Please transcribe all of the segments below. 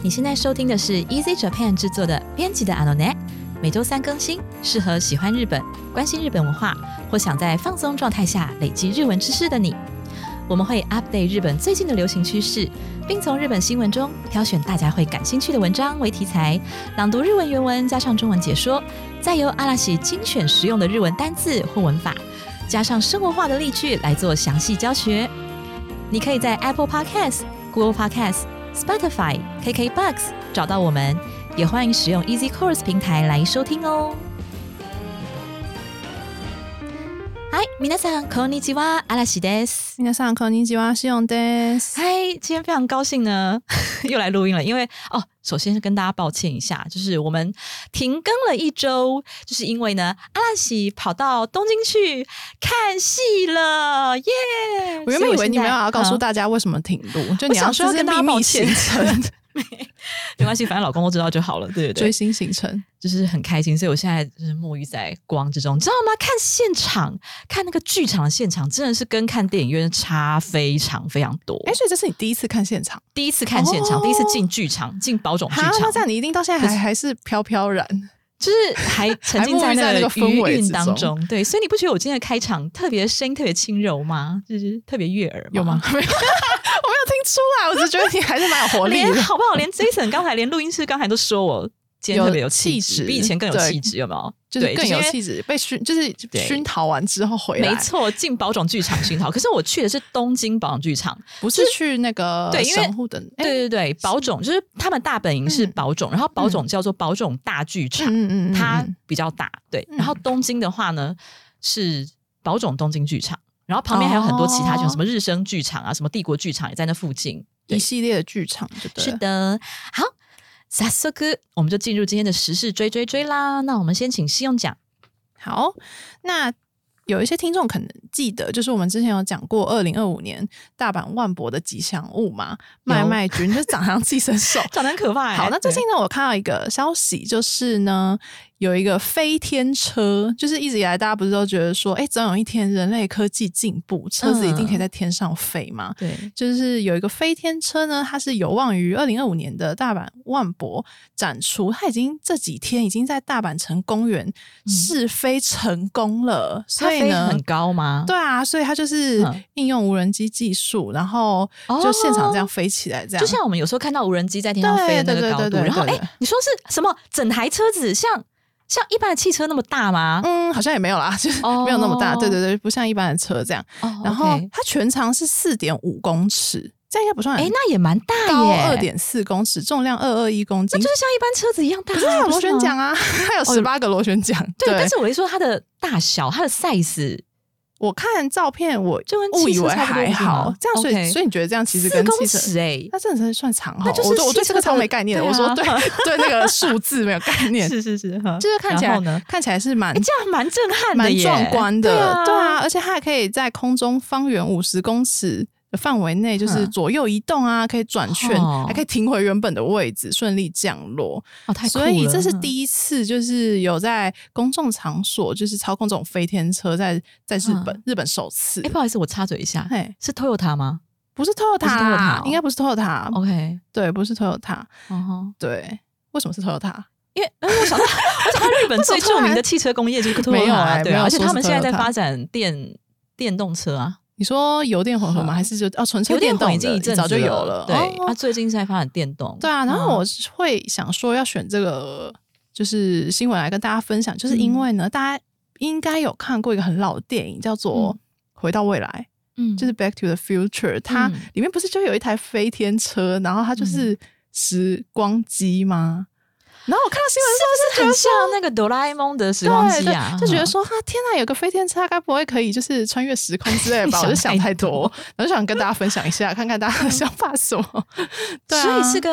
你现在收听的是 Easy Japan 制作的编辑的 Anonet，每周三更新，适合喜欢日本、关心日本文化或想在放松状态下累积日文知识的你。我们会 update 日本最近的流行趋势，并从日本新闻中挑选大家会感兴趣的文章为题材，朗读日文原文加上中文解说，再由阿拉西精选实用的日文单字或文法，加上生活化的例句来做详细教学。你可以在 Apple Podcast、Google Podcast、Spotify、KKBox 找到我们，也欢迎使用 Easy Course 平台来收听哦。嗨，皆さんこんにちは、阿拉西です。皆さんこんにちは、しおんです。嗨，今天非常高兴呢，又来录音了。因为哦，首先是跟大家抱歉一下，就是我们停更了一周，就是因为呢，阿拉西跑到东京去看戏了，耶、我原本以为你们要告诉大。大家为什么停录，就我你要这是想说要跟大家秘密抱歉行程、 没关系，反正老公都知道就好了，对对对，追星行程。就是很开心，所以我现在就是沐浴在光之中，你知道吗？看现场，看那个剧场的现场，真的是跟看电影院差非常非常多。哎、所以这是你第一次看现场？第一次看现场，哦第一次进剧场，进宝冢剧哈，场那这，样你一定到现在还还是飘飘然。就是还沉浸在那个氛围当中。对，所以你不觉得我今天的开场特别声音特别轻柔吗？就是特别悦耳有吗？？听出来，我就觉得你还是蛮有活力的。连好不好？连 Jason 刚才连录音师刚才都说我今天特别有气质比以前更有气质，有没有？就是对更有气质，被熏就是熏陶完之后回来，没，错，进宝冢剧场熏陶。可是我去的是东京宝冢剧场，不是去那个对因为对对对，宝冢就是他们大本营是嗯宝冢，然后宝冢叫做宝冢大剧场，嗯嗯它嗯比较大。对，嗯然后东京的话呢是宝冢东京剧场，然后旁边还有很多其他，哦什么日升剧场啊，什么帝国剧场也在那附近。一系列的剧场，就对是的，好，早速我们就进入今天的时事追追追啦。那我们先请西用讲。好，那有一些听众可能记得，就是我们之前有讲过，二零二五年大阪万博的吉祥物嘛，麦麦君就长得像寄生兽。长得很可怕、欸。好，那最近呢，我看到一个消息，就是呢，有一个飞天车，就是一直以来大家不是都觉得说，哎，总有一天人类科技进步，车子一定可以在天上飞嘛？对就是有一个飞天车呢，它是有望于二零二五年的大阪万博展出，它已经这几天已经在大阪城公园试飞成功了，所以呢很。高吗？对啊，所以它就是嗯应用无人机技术，然后哦就现场这样飞起来，这样就像我们有时候看到无人机在天上飞的那个高度，然后哎、你说是什么？整台车子像像一般的汽车那么大吗？嗯，好像也没有啦，就是哦没有那么大，对对对，不像一般的车这样。哦然后它全长是四点五公尺，这样应该不算哎、那也蛮大耶，高二，点四公尺，重量二二一公斤那就。是像一般车子一样大啊。可是它有螺旋桨啊。啊，它有十八个螺旋桨。对，但是我一说它的大小，它的 size 我看照片，我就跟误以为还好，这样所以所以你觉得这样其实跟汽车，尺哎、那真的是算长号。那就是我对我对这个超没概念我说对对那个数字没有概 念，是是是，哈就是看起来看起来是蛮哎、这样蛮震撼的，蛮壮观的，对啊，而且它还可以在空中方圆五十公尺的范围内，就是嗯。左右移动啊，可以转圈，哦。还可以停回原本的位置，顺利降落。所以这是嗯。第一次，就是有在公众场所就是操控这种飞天车在，在日本、嗯。日本首次。哎、。不好意思，我插嘴一下，嘿，是 Toyota 吗？不是哦。应该不是 Toyota，、？OK，对，不是 Toyota。对，为什么是 Toyota？因为我想到，我想到日本最著名的汽车工业就是 Toyota，对啊，而且他们现在在 Toyota 发展电电动车啊，你说油电混合吗？嗯还是就哦纯粹有电动已经早就有了？对，哦。他最近在发展电动，对啊，然后嗯。我是会想说要选这个就是新闻来跟大家分享，就是因为呢，大家应该有看过一个很老的电影，叫做《嗯回到未来》，嗯。就是《Back to the Future》，它嗯。里面不是就有一台飞天车，然后它就是时光机吗？然后我看到新闻的时候是很像那个哆啦 A 梦的时光对机啊，就觉得嗯说哈，天呐，有个飞天车，该不会可以就是穿越时空之类的吧？我就想太太多，然后就想跟大家分享一下，看看大家的想法是什么。对啊，所以是跟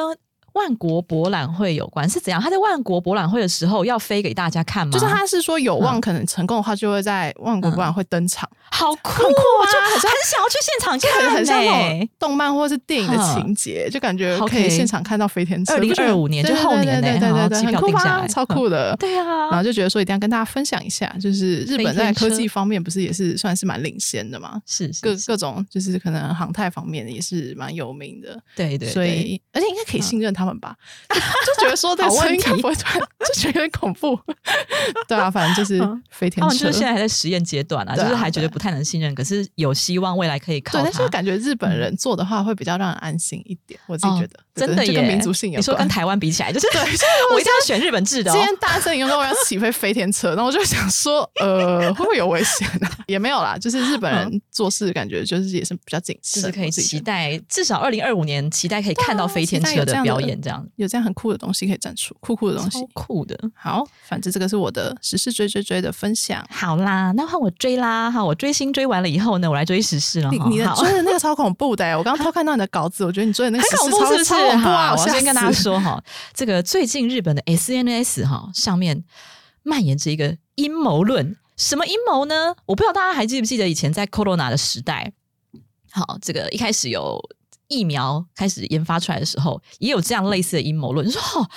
万国博览会有关，是怎样？他在万国博览会的时候要飞给大家看吗？就是他是说有望嗯可能成功的话，就会在万国博览会登场，好酷 很酷啊，就很很想要去现场就看、欸，很很像那种动漫或是电影的情节，就感觉可以现场看到飞天车。2025不觉得年就后年呢对对对很酷吧？票定下来超酷的。对啊，然后就觉得说一定要跟大家分享一下，就是日本在科技方面不是也是算是蛮领先的嘛，是各各种就是可能航太方面也是蛮有名的，对对，所以而且应该可以信任他他们吧，就觉得说这个好问车应该题不会突然，就觉得有点恐怖。对啊，反正就是嗯飞天车他们就是。现在还在实验阶段啊，就是还觉得不太能信任，可是有希望未来可以靠对，它。但是感觉日本人做的话会比较让人安心一点，我自己哦觉得，真的跟民族性有关。你说跟台湾比起来，就是 对，我一定要选日本制的、哦。今天大声用跟我要起飞飞天车，然后我就想说，呃，会不会有危险啊？也没有啦，就是日本人做事感觉就是也是比较谨慎，就是可以期待，至少二零二五年期待可以看到飞天车的表演，这样有这样很酷的东西可以展出，酷酷的东西。酷的。好，反正这个是我的时事追追追的分享。好啦，那换我追啦哈！我追星追完了以后呢，我来追时事了哈。你你的好追的那个 超恐怖的、欸，我刚刚偷看到你的稿子，我觉得你追的那个是不是？超恐怖啊！好，我先跟大家死，说哈，这个最近日本的 SNS 哈上面蔓延着一个阴谋论，什么阴谋呢？我不知道大家还记不记得以前在 Corona 的时代，好，这个一开始有疫苗开始研发出来的时候，也有这样类似的阴谋论，说哦，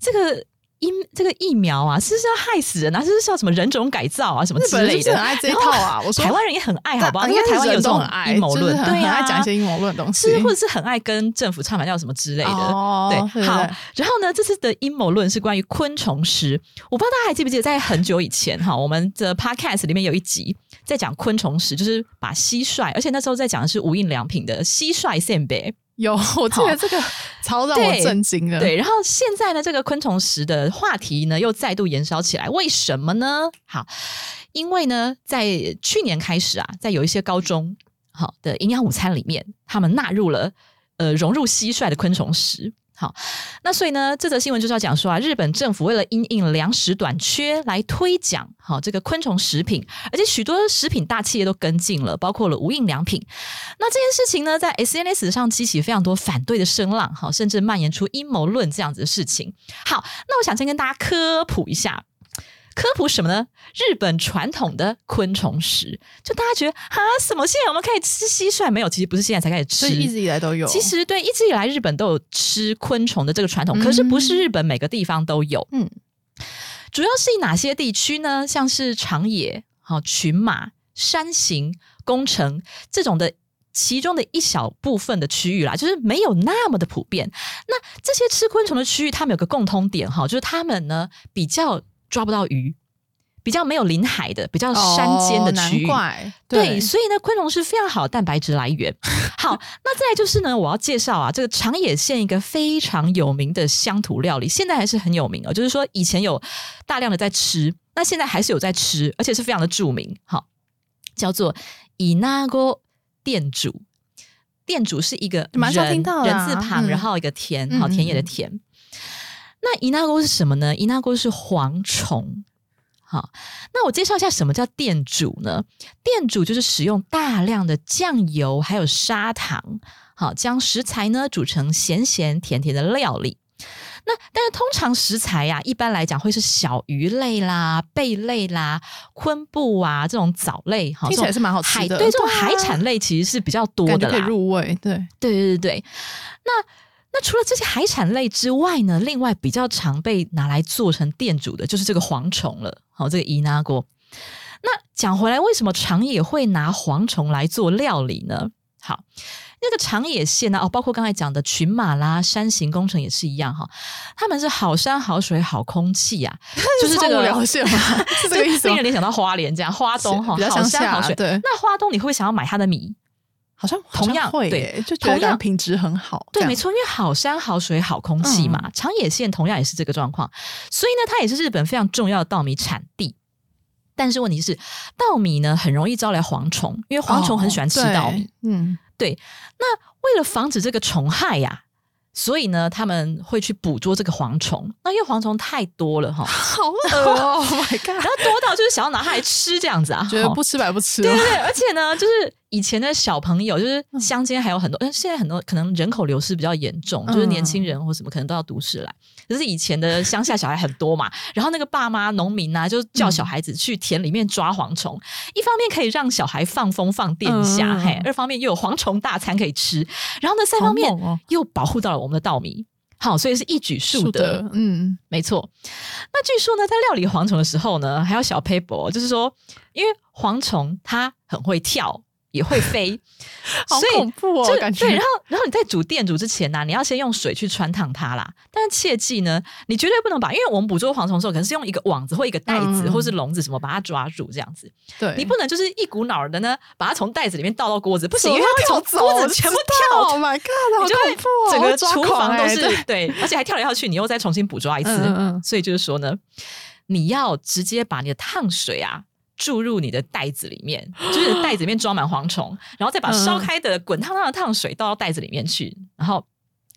这个。疫这个疫苗啊，是不是要害死人啊？是不是要什么人种改造啊，什么之类的？很爱这一套啊！我说台湾人也很爱，好不好？因为台湾有这种阴谋论，对呀、很爱讲一些阴谋论的东西是或者是很爱跟政府唱反调什么之类的。哦对，好。然后呢，这次的阴谋论是关于昆虫食。我不知道大家还记不记得，在很久以前哈，我们的 podcast 里面有一集在讲昆虫食，就是把蟋蟀，而且那时候在讲的是无印良品的蟋蟀扇贝。有，我记得这个超让我对震惊的。对，然后现在呢，这个昆虫食的话题呢又再度燃烧起来，为什么呢？好，因为呢，在去年开始啊，在有一些高中好的营养午餐里面，他们纳入了呃融入蟋蟀的昆虫食。好，那所以呢，这则新闻就是要讲说啊，日本政府为了因应粮食短缺来推奖好这个昆虫食品，而且许多食品大企业都跟进了，包括了无印良品。那这件事情呢，在 SNS 上激起非常多反对的声浪，好，甚至蔓延出阴谋论这样子的事情。好，那我想先跟大家科普一下。科普什么呢？日本传统的昆虫食，就大家觉得啊，什么现在我们可以吃蟋蟀？没有，其实不是现在才开始吃，所以一直以来都有。其实对，一直以来日本都有吃昆虫的这个传统，嗯可是不是日本每个地方都有。嗯，主要是以哪些地区呢？像是长野、好群马、山形、宫城这种的。其中的一小部分的区域啦，就是没有那么的普遍。那这些吃昆虫的区域，他们有个共通点哈，就是他们呢比较抓不到鱼，比较没有临海的、比较山间的区域。对，所以呢，昆虫是非常好的蛋白质来源。好，那再来就是呢，我要介绍啊，这个长野县一个非常有名的乡土料理，现在还是很有名哦。就是说，以前有大量的在吃，那现在还是有在吃，而且是非常的著名。好，叫做伊那锅店主，店主是一个人字旁，嗯然后一个田，嗯好田野的嗯嗯田。那伊那沟是什么呢？伊那沟是蝗虫。好，那我介绍一下什么叫店主呢？店主就是使用大量的酱油还有砂糖，好将食材呢煮成咸咸甜甜的料理。那但是通常食材呀、一般来讲会是小鱼类啦、贝类啦、昆布啊这种藻类，听起来是蛮好吃的对这种海产类其实是比较多感觉可以的。入味。对，对对对对，那那除了这些海产类之外呢，另外比较常被拿来做成店主的就是这个蝗虫了。好，这个伊那锅。那讲回来，为什么长野会拿蝗虫来做料理呢？好，那个长野县呢、哦，包括刚才讲的群马啦、山形工程也是一样哈，他们是好山好水好空气啊，就是这个？是这个意思吗令人？联想到花莲这样，花东哈，好山好水。对那花东你会不会想要买它的米？好像同样对，就同样品质很好。对，没错，因为好山好水好空气嘛，长野县同样也是这个状况，所以呢，它也是日本非常重要的稻米产地。但是问题是，稻米呢很容易招来蝗虫，因为蝗虫很喜欢吃哦稻米。对嗯，那为了防止这个虫害呀、所以呢，他们会去捕捉这个蝗虫。那因为蝗虫太多了哈，好恶哦！Oh my 然后多到就是想要拿它来吃这样子啊，哈觉得不吃白不吃哦。对对对，而且呢，就是以前的小朋友，就是乡间还有很多，但现在很多可能人口流失比较严重，就是年轻人或什么可能都要都市来。可是以前的乡下小孩很多嘛，然后那个爸妈农民啊，就叫小孩子去田里面抓蝗虫，一方面可以让小孩放风放电一下，嗯嘿，二方面又有蝗虫大餐可以吃，然后呢，三方面又保护到了我们的稻米。好，所以是一举数得。的，嗯，没错。那据说呢，在料理蝗虫的时候呢，还有小 paper，就是说，因为蝗虫它很会跳，也会飞，好所以恐怖哦就感觉对，然后然后你在煮电煮之前呢、你要先用水去穿烫它啦。但是切记呢，你绝对不能把，因为我们捕捉蝗虫的时候，可能是用一个网子或一个袋子、嗯或是笼子什么把它抓住这样子，对，你不能就是一股脑儿的呢把它从袋子里面倒到锅子，不不行，因为它会从锅子全部跳，Oh my God，好恐怖哦！整个厨房都狂欸对是对，而且还跳来跳去，你又再重新捕抓一次。嗯嗯嗯所以就是说呢，你要直接把你的烫水啊。注入你的袋子里面，就是 袋子里面装满蝗虫，然后再把嗯烧开的滚烫烫的烫水倒到袋子里面去，然后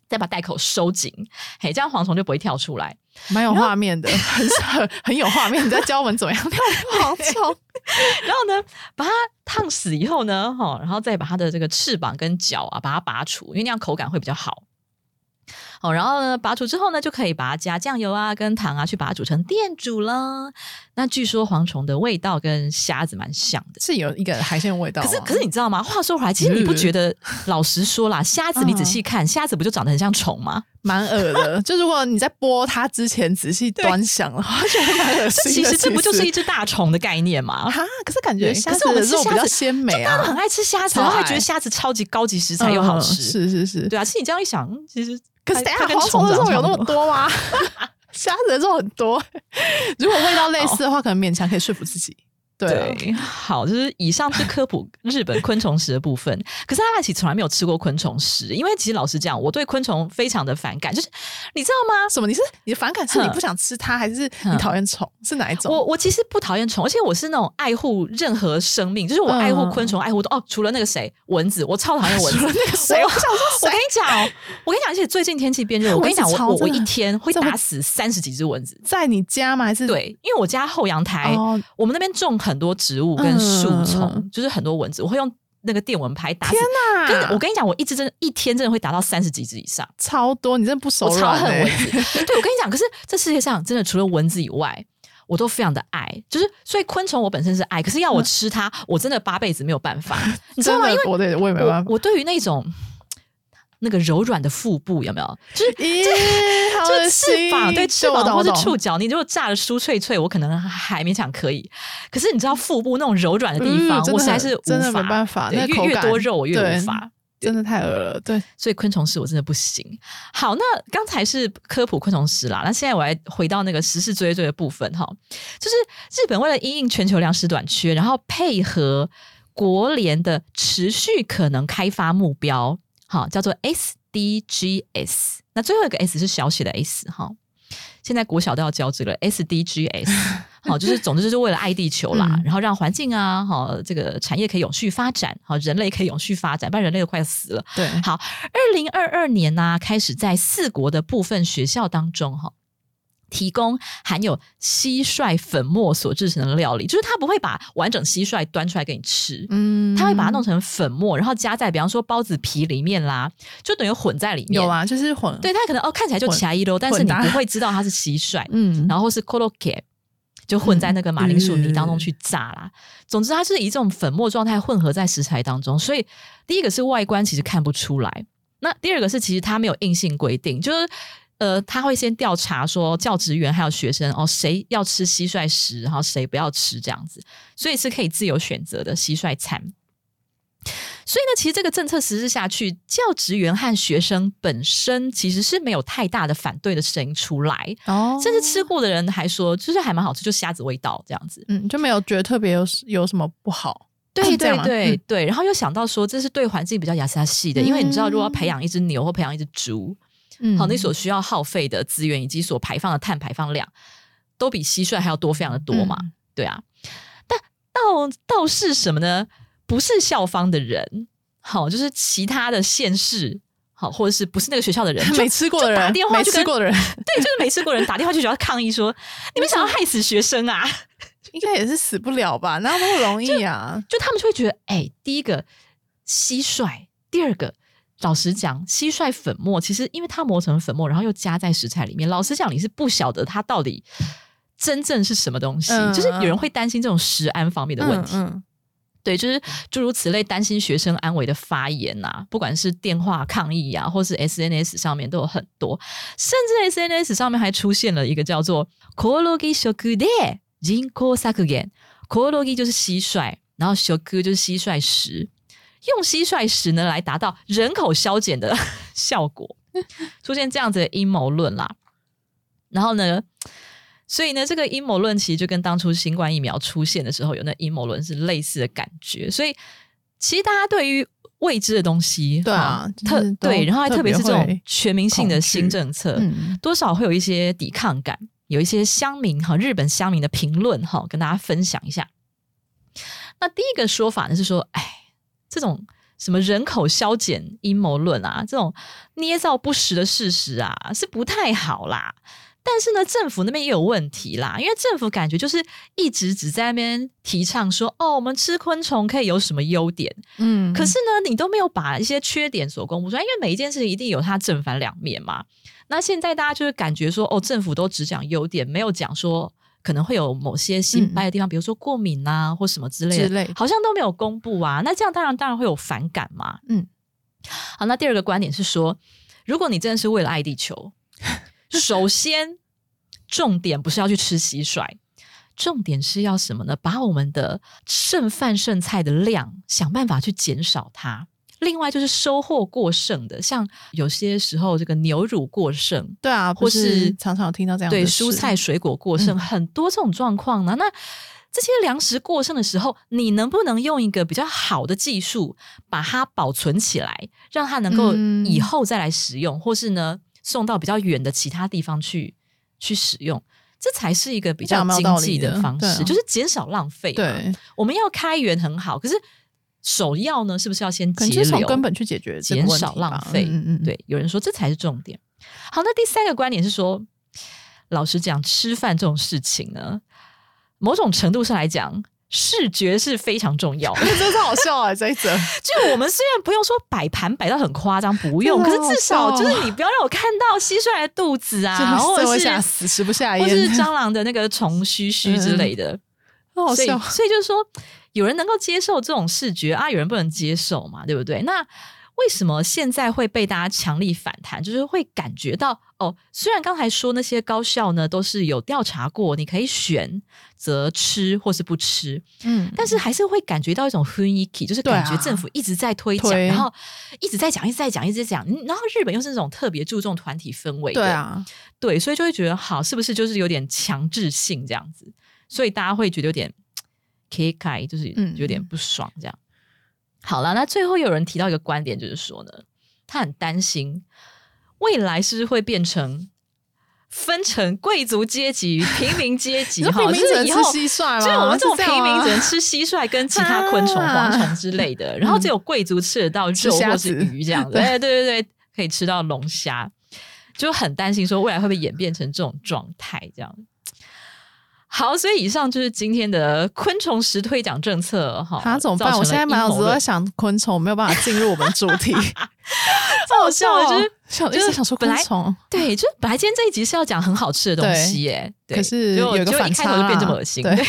再把袋口收紧，嘿，这样蝗虫就不会跳出来。蛮有画面的，很很很有画面。你在教我们怎么样跳蝗虫？然后呢，把它烫死以后呢，哈，然后再把它的这个翅膀跟脚啊，把它拔除，因为那样口感会比较好。哦，然后呢，拔除之后呢，就可以把它加酱油啊、跟糖啊，去把它煮成电煮了。那据说蝗虫的味道跟虾子蛮像的。是有一个海鲜味道吗。可是，可是你知道吗？话说回来，其实你不觉得？老实说啦，虾子你仔细看，虾子不就长得很像虫吗？蛮恶的。就如果你在剥它之前仔细端详的话，觉得蛮恶心的。其实这不就是一只大虫的概念吗？啊？可是感觉虾子可是我们的肉比较鲜美啊大家都很，爱吃虾子，然后还觉得虾子超级高级食材又好嗯吃。是是是。对啊，其实你这样一想，其实可是等一下蝗虫的肉有那么多吗？虾子的肉很多，如果味道类似的话，可能勉强可以说服自己。对好，就是以上是科普日本昆虫食的部分。可是阿拉奇从来没有吃过昆虫食，因为其实老实讲，我对昆虫非常的反感。就是你知道吗？什么？你是你的反感是你不想吃它，还是你讨厌虫？是哪一种？我我其实不讨厌虫，而且我是那种爱护任何生命，就是我爱护昆虫，爱护哦，除了那个谁蚊子，我超讨厌蚊子。除了那个谁，我我不想说我跟你讲，我跟你讲，而且最近天气变热，我跟你讲，我我一天会打死三十几只蚊子。在你家吗？还是对，因为我家后阳台，哦我们那边种很多植物跟树丛，就是很多蚊子，我会用那个电蚊拍打死。天跟哪！我跟你讲，我一只真的一天真的会达到三十几只以上，超多，你真的不手我超恨蚊子。对，我跟你讲，可是这世界上真的除了蚊子以外，我都非常的爱，就是所以昆虫我本身是爱，可是要我吃它，我真的八辈子没有办法，你知道吗？因为我对我也没办法。我我对于那种那个柔软的腹部有没有？就是 咦，就是翅！膀对翅膀或是我懂我懂触角，你如果炸的酥脆脆，我可能还勉强可以。可是你知道腹部那种柔软的地方，我实在是无真的法没办法对越那个口感越多肉我越对无法。真的太恶了。对，所以昆虫食我真的不行。好，那刚才是科普昆虫食啦，那现在我来回到那个时事追追的部分哈，就是日本为了因应全球粮食短缺，然后配合国联的持续可能开发目标，好叫做 SDGs。那最后一个 S 是小写的 S 哈。现在国小都要教这个 SDGs，好，就是总之就是为了爱地球啦，嗯然后让环境啊，好这个产业可以永续发展，好人类可以永续发展，不然人类都快死了。对，好，二零二二年呢、开始在四国的部分学校当中，哈。提供含有蟋蟀粉末所制成的料理，就是他不会把完整蟋蟀端出来给你吃，嗯他会把它弄成粉末，然后加在比方说包子皮里面啦，就等于混在里面。有，啊，就是混，对，它可能哦看起来就混卡一喽，但是你不会知道它是蟋蟀。嗯，然后是 k o l o k e 就混在那个马铃薯泥当中嗯去炸啦。总之，它是以这种粉末状态混合在食材当中，所以第一个是外观其实看不出来，那第二个是其实它没有硬性规定，就是。呃，他会先调查说教职员还有学生哦，谁要吃蟋蟀食，然后谁不要吃这样子，所以是可以自由选择的蟋蟀餐。所以呢，其实这个政策实施下去，教职员和学生本身其实是没有太大的反对的声音出来，哦，甚至吃过的人还说，就是还蛮好吃，就虾子味道这样子。嗯就没有觉得特别有有什么不好。对对对对，然后又想到说，这是对环境比较雅萨系的，因为你知道，如果要培养一只牛或培养一只猪，嗯好，你所需要耗费的资源以及所排放的碳排放量，都比蟋蟀还要多，非常的多嘛。嗯对啊，但倒倒是什么呢？不是校方的人，好，就是其他的县市，好，或者是不是那个学校的人，就没吃过的人打电，话没去跟吃过的人，对，就是没吃过的人打电话去学校抗议说，你们想要害死学生啊？应该也是死不了吧？那么容易啊？就他们就会觉得，哎、第一个蟋蟀，第二个。老实讲，蟋蟀粉末其实因为它磨成粉末，然后又加在食材里面。老实讲，你是不晓得它到底真正是什么东西。嗯就是有人会担心这种食安方面的问题。嗯对，就是诸如此类，担心学生安危的发言呐、不管是电话抗议呀、或是 SNS 上面都有很多，甚至 SNS 上面还出现了一个叫做 “kologi shoku de 人口削減 ”，kologi 就是蟋蟀，然后 shoku 就是蟋蟀食。用蟋蟀屎呢来达到人口消减的 效果，出现这样子的阴谋论啦。然后呢，所以呢，这个阴谋论其实就跟当初新冠疫苗出现的时候有那阴谋论是类似的感觉。所以其实大家对于未知的东西，对啊，特对，然后还特别是这种全民性的新政策，嗯多少会有一些抵抗感，有一些乡民哈，日本乡民的评论哈，跟大家分享一下。那第一个说法呢是说，哎，这种什么人口消减阴谋论啊，这种捏造不实的事实啊，是不太好啦。但是呢，政府那边也有问题啦，因为政府感觉就是一直只在那边提倡说，哦，我们吃昆虫可以有什么优点，嗯，可是呢，你都没有把一些缺点所公布出来，因为每一件事情一定有它正反两面嘛。那现在大家就是感觉说，哦，政府都只讲优点，没有讲说可能会有某些新掰的地方，比如说过敏啊或什么之类的，之类好像都没有公布啊。那这样当然当然会有反感嘛。嗯，好，那第二个观点是说，如果你真的是为了爱地球，首先重点不是要去吃蟋蟀。重点是要什么呢？把我们的剩饭剩菜的量想办法去减少它。另外就是收获过剩的，像有些时候这个牛乳过剩，对啊，或是是常常听到这样的对蔬菜水果过剩，嗯很多这种状况呢。那这些粮食过剩的时候，你能不能用一个比较好的技术把它保存起来，让它能够嗯以后再来使用，或是呢送到比较远的其他地方去去使用？这才是一个比较经济的的方式，啊就是减少浪费。，对，我们要开源很好，可是首要呢，是不是要先节可能就是从？根本去解决减少浪费。嗯嗯嗯，对，有人说这才是重点。好，那第三个观点是说，老实讲，吃饭这种事情呢，某种程度上来讲，视觉是非常重要的。真是好笑啊！这一则，就我们虽然不用说摆盘摆到很夸张，不用，可是至少就是你不要让我看到蟋蟀的肚子啊，真的或者是吓死，食不下或是，蟑螂的那个虫须须之类的。所以，好笑。所以就是说，有人能够接受这种视觉啊，有人不能接受嘛，对不对？那为什么现在会被大家强力反弹？就是会感觉到哦，虽然刚才说那些高校呢都是有调查过，你可以选择吃或是不吃，嗯，但是还是会感觉到一种 h u n i k i，就是感觉政府一直在推讲，推然后一直在讲，一直在讲，一直在讲。嗯然后日本又是那种特别注重团体氛围的，对啊，对，所以就会觉得好，是不是就是有点强制性这样子？所以大家会觉得有点 K 开，就是嗯有点不爽这样。好了，那最后有人提到一个观点，就是说呢，他很担心未来是不是会变成分成贵族阶级与平民阶级 哈，就是以后蟋蟀吗？就是我们这种平民只能吃蟋蟀跟其他昆虫、啊蝗虫之类的，然后只有贵族吃得到肉或是鱼这样 子。对对对，可以吃到龙虾，就很担心说未来会不会演变成这种状态这样。好，所以以上就是今天的昆虫食推奖政策哈。啊，怎么办？造成了我现在满脑子阴谋论都在想昆虫，没有办法进入我们主题。超好笑的，就是想就是一直想说本来昆虫，对，就是本来今天这一集是要讲很好吃的东西耶，对可是结果有一个反结果一开头就差变这么啦恶心。对对，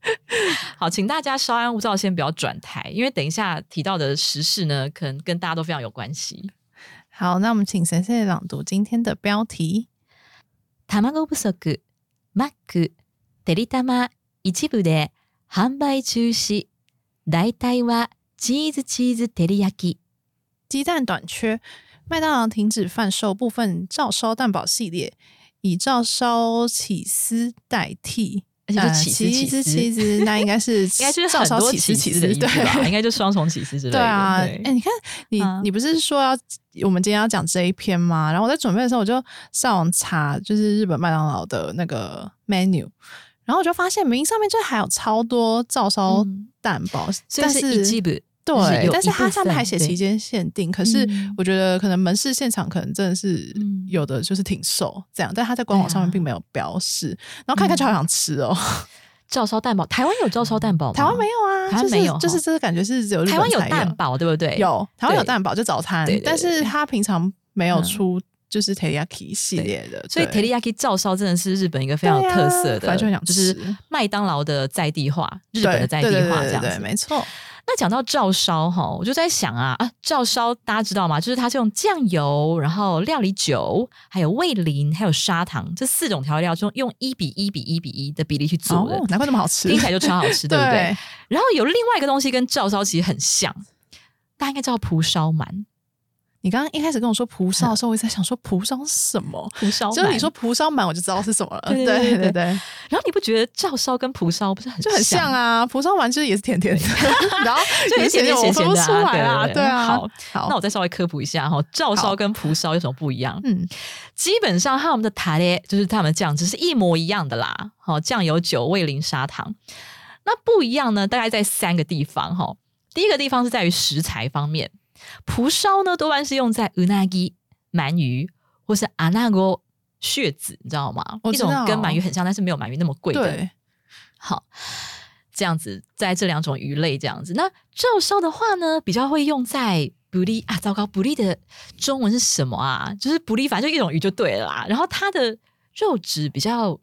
好，请大家稍安勿躁，先不要转台，因为等一下提到的时事呢，可能跟大家都非常有关系。好，那我们请先生朗读今天的标题。卵不足、マック、 てりたま一部で販売中止。大体はチーズチーズ照り焼き。鸡蛋短缺，麦当劳停止贩售部分照烧蛋堡系列，以照烧起司代替。而且呃是起司起司，起司，那应该是应该就是照烧很多起司起司起司的意思吧？应对该就双重起司之类的。对啊，哎、对你看你、嗯你不是说要我们今天要讲这一篇吗？然后我在准备的时候，我就上网查，就是日本麦当劳的那个 menu， 然后我就发现名上面就还有超多照烧嗯。蛋堡，但是对，但是它上面还写期间限定，可是嗯。我觉得可能门市现场可能真的是嗯。有的就是挺瘦这样，但它在官网上面并没有标示，然后看看就好想吃哦。照烧蛋堡，台湾有照烧蛋堡吗？台湾没有啊，台湾就是没有就是这个感觉是只有台湾有蛋堡，对不对？有台湾有蛋堡就早餐但是他平常没有嗯。出就是 teriyaki 系列的，所以对 teriyaki 照烧真的是日本一个非常有特色的，对啊反正就就是麦当劳的在地化，日本的在地化这样子。对对对没错。那讲到照烧哈，我就在想啊啊，照烧大家知道吗？就是它是用酱油，然后料理酒，还有味淋，还有砂糖这四种调料，就用一比一比一比一的比例去做的，哦，难怪那么好吃，听起来就超好吃，对不对？对？然后有另外一个东西跟照烧其实很像，大家应该知道蒲烧鳗，你刚刚一开始跟我说蒲 烧的时候，我一直在想说蒲烧是什么？蒲烧就是你鳗说蒲烧鳗，我就知道是什么了。对对对然后你不觉得照烧跟蒲烧不是很就很像啊？啊。蒲烧完就是也是甜甜的，然后就也是甜甜我分不咸咸的啊出来啊。对啊，好，好，那我再稍微科普一下哈，照烧跟蒲烧有什么不一样？嗯基本上他们的塔列就是他们的酱汁是一模一样的啦。好，酱油、酒、味淋、砂糖。那不一样呢，大概在三个地方哈。第一个地方是在于食材方面，蒲烧呢多半是用在 unagi 鳗鱼或是 anago 血子，你知道吗？道种跟鳗鱼很像，但是没有鳗鱼那么贵的。对，好，这样子在这两种鱼类这样子。那照烧的话呢，比较会用在布利啊，糟糕，布利的中文是什么啊？就是布利，反正就一种鱼就对了啦。然后它的肉质比较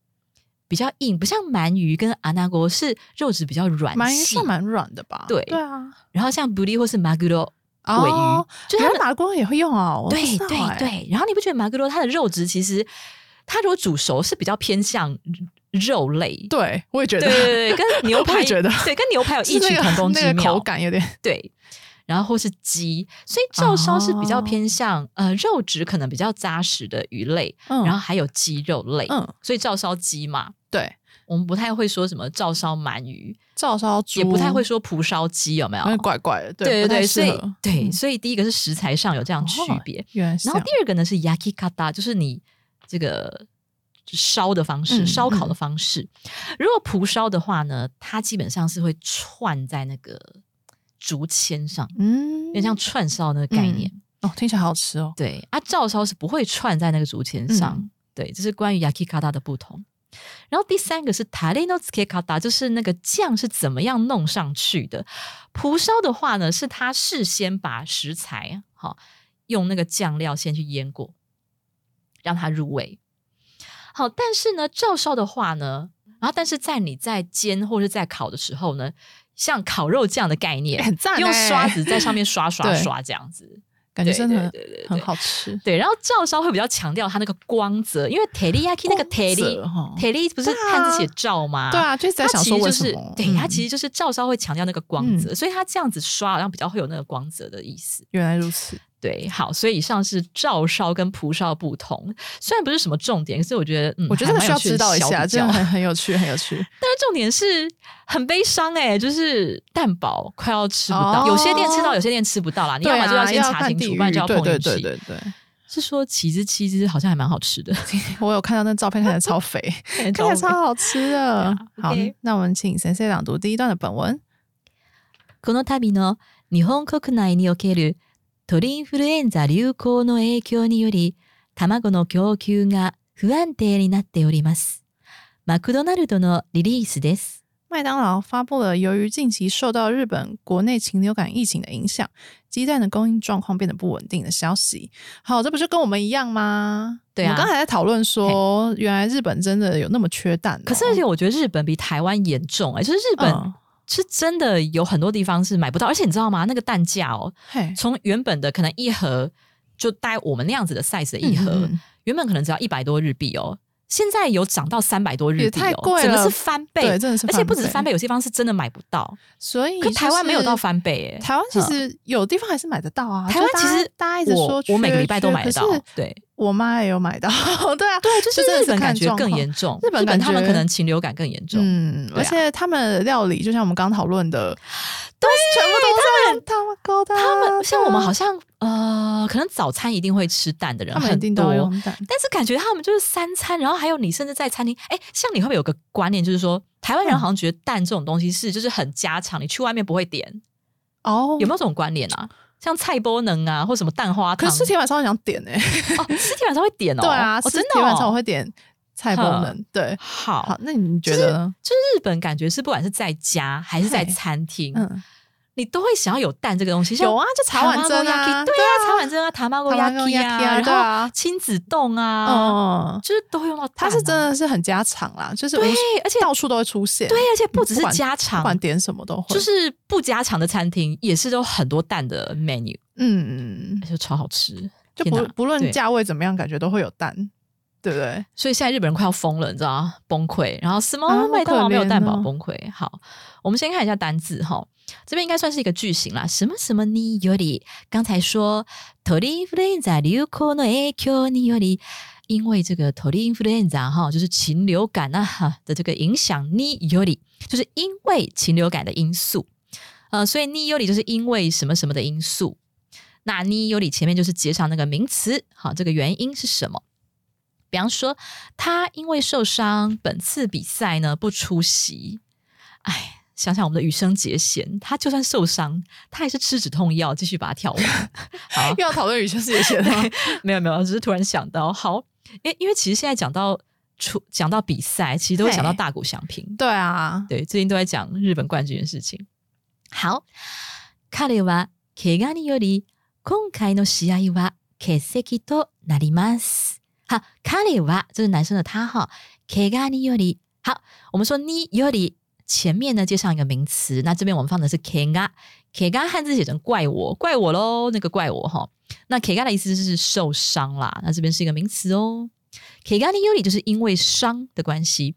比较硬，不像鳗鱼跟阿那国是肉质比较软鳗鱼细算。蛮软的吧？对对啊，然后像布利或是马格罗尾鱼，哦，就它的原来马锅也会用哦。对对对。然后你不觉得马格罗它的肉质其实它如果煮熟是比较偏向肉类？对，我也觉得对对对，跟牛 排觉得对，跟牛排有 异曲同工之那个妙。口感有点对，然后或是鸡，所以照烧是比较偏向、呃肉质可能比较扎实的鱼类，嗯然后还有鸡肉类，嗯，所以照烧鸡嘛，对，我们不太会说什么照烧鳗鱼，照烧猪也不太会说蒲烧鸡，有没有？怪怪的，对对对，所以对，嗯所以第一个是食材上有这样区哦别，原来是然后第二个呢是 yakikata，就是你这个烧的方式，嗯烧烤的方式。如果蒲烧的话呢，它基本上是会串在那个竹签上，嗯有点像串烧那个概念。哦，听起来好好吃哦。对啊，照烧是不会串在那个竹签上。嗯对，这是关于 yakikata 的不同。然后第三个是 tsukekata，就是那个酱是怎么样弄上去的。蒲烧的话呢，是他事先把食材好、用那个酱料先去腌过，让它入味。好，但是呢，照烧的话呢，然后但是在你在煎或者在烤的时候呢，像烤肉酱的概念，很赞用欸 刷子在上面刷刷刷这样子。感觉真的很对对对对很好吃。对，然后照烧会比较强调它那个光泽，因为 teriyaki 那个光 teri teri 不是汉字写照吗？对啊，就是在它想说为其实就是什么？对它嗯其实就是照烧会强调那个光泽，所以它这样子刷好像比较会有那个光泽的意思。原来如此。对，好，所以以上是照烧跟蒲烧的不同，虽然不是什么重点，可是我觉得，嗯，我觉得需要还蛮有趣的知道一下，小比较真的很很有趣，很有趣。但是重点是很悲伤哎、就是蛋堡快要吃不到，有些店吃到，有些店吃不到啦。你要么就对啊先查看地清楚，不然就要碰域对运气。对对对对，是说起司七只好像还蛮好吃的，我有看到那照片，看起来超肥，看起来超好吃的。啊好 OK，那我们请先生朗读第一段的本文。この度の日本国内における 鳥インフルエンザ流行の影響により、卵の供給が不安定になっております。マクドナルドのリリースです。麦当劳发布了，由于近期受到日本国内禽流感疫情的影响，鸡蛋的供应状况变得不稳定的消息。好，这不就跟我们一样吗？对啊我们刚才在讨论说，原来日本真的有那么缺蛋哦、可是而且我觉得日本比台湾严重哎、就是日本嗯 是真的有很多地方是买不到，而且你知道吗？那个蛋价哦，嘿，从原本的可能一盒就带我们那样子的 size 的一盒，嗯嗯嗯原本可能只要一百多日币哦，现在有涨到三百多日币哦，太贵了整个是翻倍，对真的是而且不止翻倍翻倍，有些地方是真的买不到。所以可台湾没有到翻倍耶，台湾其嗯实有地方还是买得到啊。台湾其实大家一直说我我每个礼拜都买得到，对我妈也有买到，对啊，对，就是日本感觉更严重，日本感他们可能禽流感更严重，嗯，啊而且他们料理就像我们刚讨论的，对，全部都他们高的，他们像我们好像像呃，可能早餐一定会吃蛋的人很他们都但是感觉他们就是三餐，然后还有你甚至在餐厅，哎，像你会不会有个观念，就是说台湾人嗯好像觉得蛋这种东西是就是很家常，你去外面不会点，哦有没有这种观念啊？像菜波能啊，或什么蛋花汤，可是吃铁板烧很想点哎，哦，吃铁板烧会点哦，对啊，哦、吃真的、铁板烧我哦。会点菜波能，对，好，好，那你觉得？呢？就是日本感觉是不管是在家还是在餐厅，嗯，你都会想要有蛋这个东西，有啊，就茶碗蒸啊对啊，茶碗蒸啊，tamago tamago yaki yaki 啊，然啊后亲子冻啊，嗯，就是都会用到。它是真的是很家常啦，就是无对，而且到处都会出现，对，而且不只是家常不，管点什么都会，就是不家常的餐厅也是都很多蛋的 menu，嗯，就超好吃。就不不论对价位怎么样，感觉都会有蛋。对不对？所以现在日本人快要疯了，你知道吗？崩溃，然后什么麦当劳没有蛋堡崩溃。好，我们先看一下单字哈，这边应该算是一个句型啦。什么什么により，刚才说鳥インフルエンザ流行の影響により。因为这个鳥インフルエンザ哈，就是禽流感啊哈的这个影响により，就是因为禽流感的因素，呃，所以により就是因为什么什么的因素。那により前面就是接上那个名词，好，这个原因是什么？比方说，他因为受伤，本次比赛呢不出席。哎， 想想我们的羽生结弦，他就算受伤，他还是吃止痛药继续把它跳完。好，又要讨论羽生结弦吗？没有没有，只是突然想到，好，因因为其实现在讲到出讲到比赛，其实都会想到嘿大谷翔平。对啊，对，最近都在讲日本冠军的事情。好，彼は怪我により今回の試合は欠席となります。好，彼は这是男生的他哈，怪我により好，我们说により 前面呢接上一个名词，那这边我们放的是怪我，怪我汉字写成怪我，怪我喽，那个怪我哈。那怪我的意思是受伤啦，那这边是一个名词哦。怪我により就是因为伤的关系。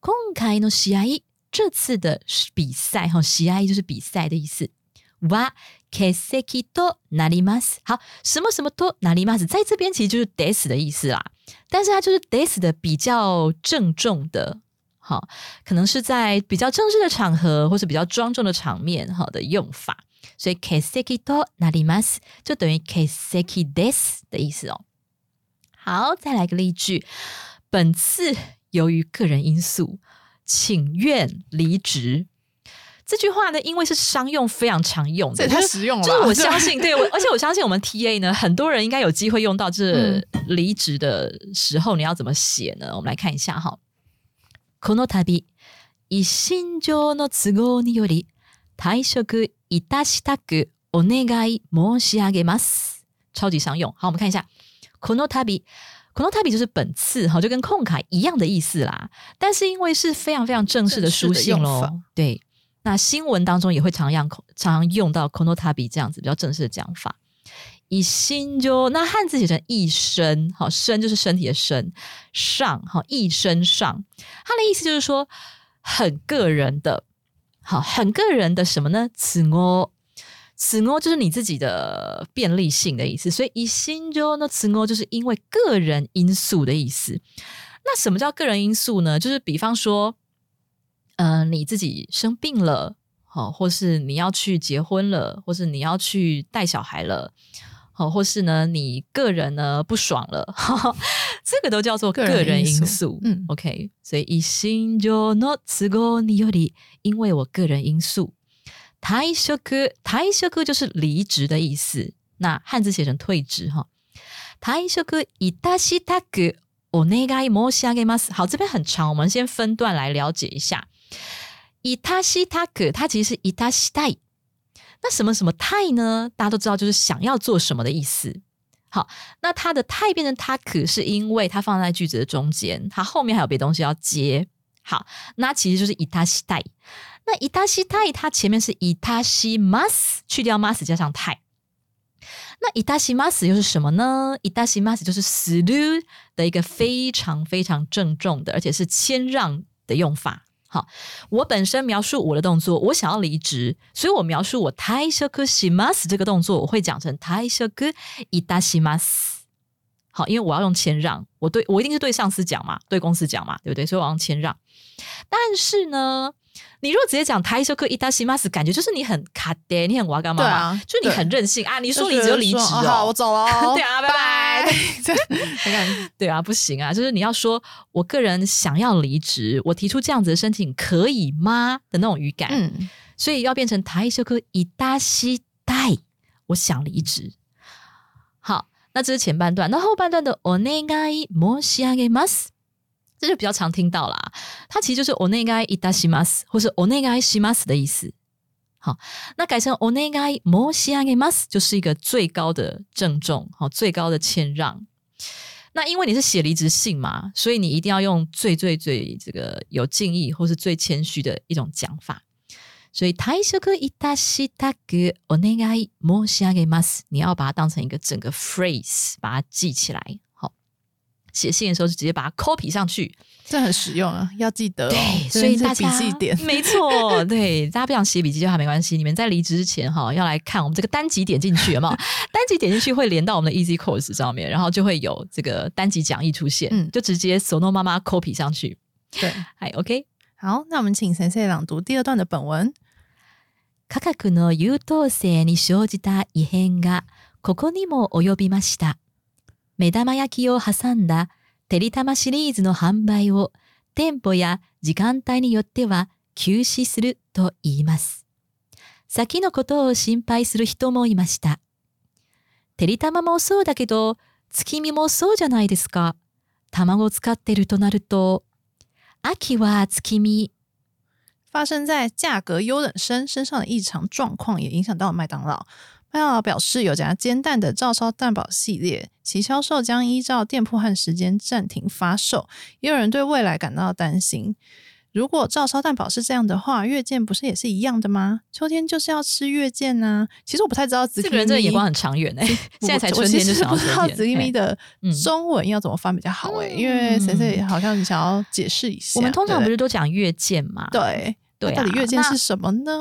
今回の試合，这次的比赛哈，試合就是比赛的意思。は欠席となります。好，什么什么となります，在这边其实就是です的意思啦。但是它就是です的比较郑重的， 好，可能是在比较正式的场合或是比较庄重的场面，好的用法。所以欠席となります就等于欠席です的意思哦。好，再来个例句。本次由于个人因素，请愿离职。这句话呢，因为是商用，非常常用的，这也太就是实用了吧。就是我相信，对我，而且我相信我们 T A 呢，很多人应该有机会用到这嗯离职的时候，你要怎么写呢？我们来看一下哈。 この度一心上の都合により退職いたしたくお願い申し上げます。超级常用。好，我们看一下この度。この度就是本次哈，就跟空卡一样的意思啦。但是因为是非常非常正式的书信喽，对。那新闻当中也会常用常用到 konotabi 这样子比较正式的讲法。以心就那汉字写成一身，好身就是身体的身，上好一身上，它的意思就是说很个人的，好很个人的什么呢？此我此我就是你自己的便利性的意思，所以以心就那此我就是因为个人因素的意思。那什么叫个人因素呢？就是比方说。呃，你自己生病了，好、或是你要去结婚了，或是你要去带小孩了，好、或是呢你个人呢不爽了，这个都叫做个个人人因素。因素嗯，OK，所以一心就 no 都合により，因为我个人因素，退職退職就是离职的意思，那汉字写成退职哈。退職いたしたくお願い申し上げます。好，这边很长，我们先分段来了解一下。いたしたく，它其实是いたしたい。 那什么什么太呢？大家都知道，就是想要做什么的意思。好，那它的太变成它可，是因为它放在句子的中间，它后面还有别的东西要接。好，那其实就是いたしたい。那いたしたい，它前面是いたします，去掉 mas 加上太。那いたします又是什么呢？いたします就是する的一个非常非常郑重的，而且是谦让的用法。 好，我本身描述我的动作，我想要离职，所以我描述我退職します这个动作，我会讲成退職いたします。好，因为我要用谦让，我对我一定是对上司讲嘛，对公司讲嘛，对不对？所以我要用谦让。但是呢， 你如果直接讲退職いたします，感觉就是你很卡的，你很哇干嘛嘛，对啊就你对很任性啊，你就说离职就离职说哦好，我哦。走了哦。对啊拜拜这样你看，对啊，不行啊，就是你要说，我个人想要离职，我提出这样子的申请可以吗？的那种语感，嗯，所以要变成退職いたしたい，我想离职。好，那这是前半段，那后半段的お願い申し上げます， 这就比较常听到啦。它其实就是お願いいたします，或是お願いします的意思。好，那改成お願い申し上げます，就是一个最高的郑重，好，最高的谦让。那因为你是写离职信嘛，所以你一定要用最最最这个有敬意或是最谦虚的一种讲法。所以退職いたしたくお願い申し上げます，你要把它当成一个整个 phrase，把它记起来。 好， 写信的时候就直接把它 copy 上去。这很实用啊，要记得、哦。对，这所以大边是笔家记点。没错，对，大家不想写笔记就好没关系。你们在离职之前哈，要来看我们这个单集点进去有没有？单集点进去会连到我们的 Easy Course 上面，然后就会有这个单集讲义出现，嗯就直接 Sono 妈妈 copy 上去。对，嗨，OK。好，那我们请先生朗读第二段的本文。価格の優等生に生じた異変がここにも及びました。 目玉焼きを挟んだてりたまシリーズの販売を店舗や時間帯によっては休止すると言います。先のことを心配する人もいました。てりたまもそうだけど、月見もそうじゃないですか。卵を使ってるとなると、秋は月見、发生在价格优等生身上的异常状况，也影响到了麦当劳。麦当劳表示，有家煎蛋的照烧蛋堡系列，其销售将依照店铺和时间暂停发售。也有人对未来感到担心。如果照烧蛋堡是这样的话，月见不是也是一样的吗？秋天就是要吃月见呐、其实我不太知道紫这个人真的眼光很长远哎、现在才春天就想要我其实不知道。紫咪咪的嗯中文要怎么翻比较好哎、嗯因为谁谁好像你想要解释一下。我们通常不是都讲月见嘛？对对啊那到底月见是什么呢？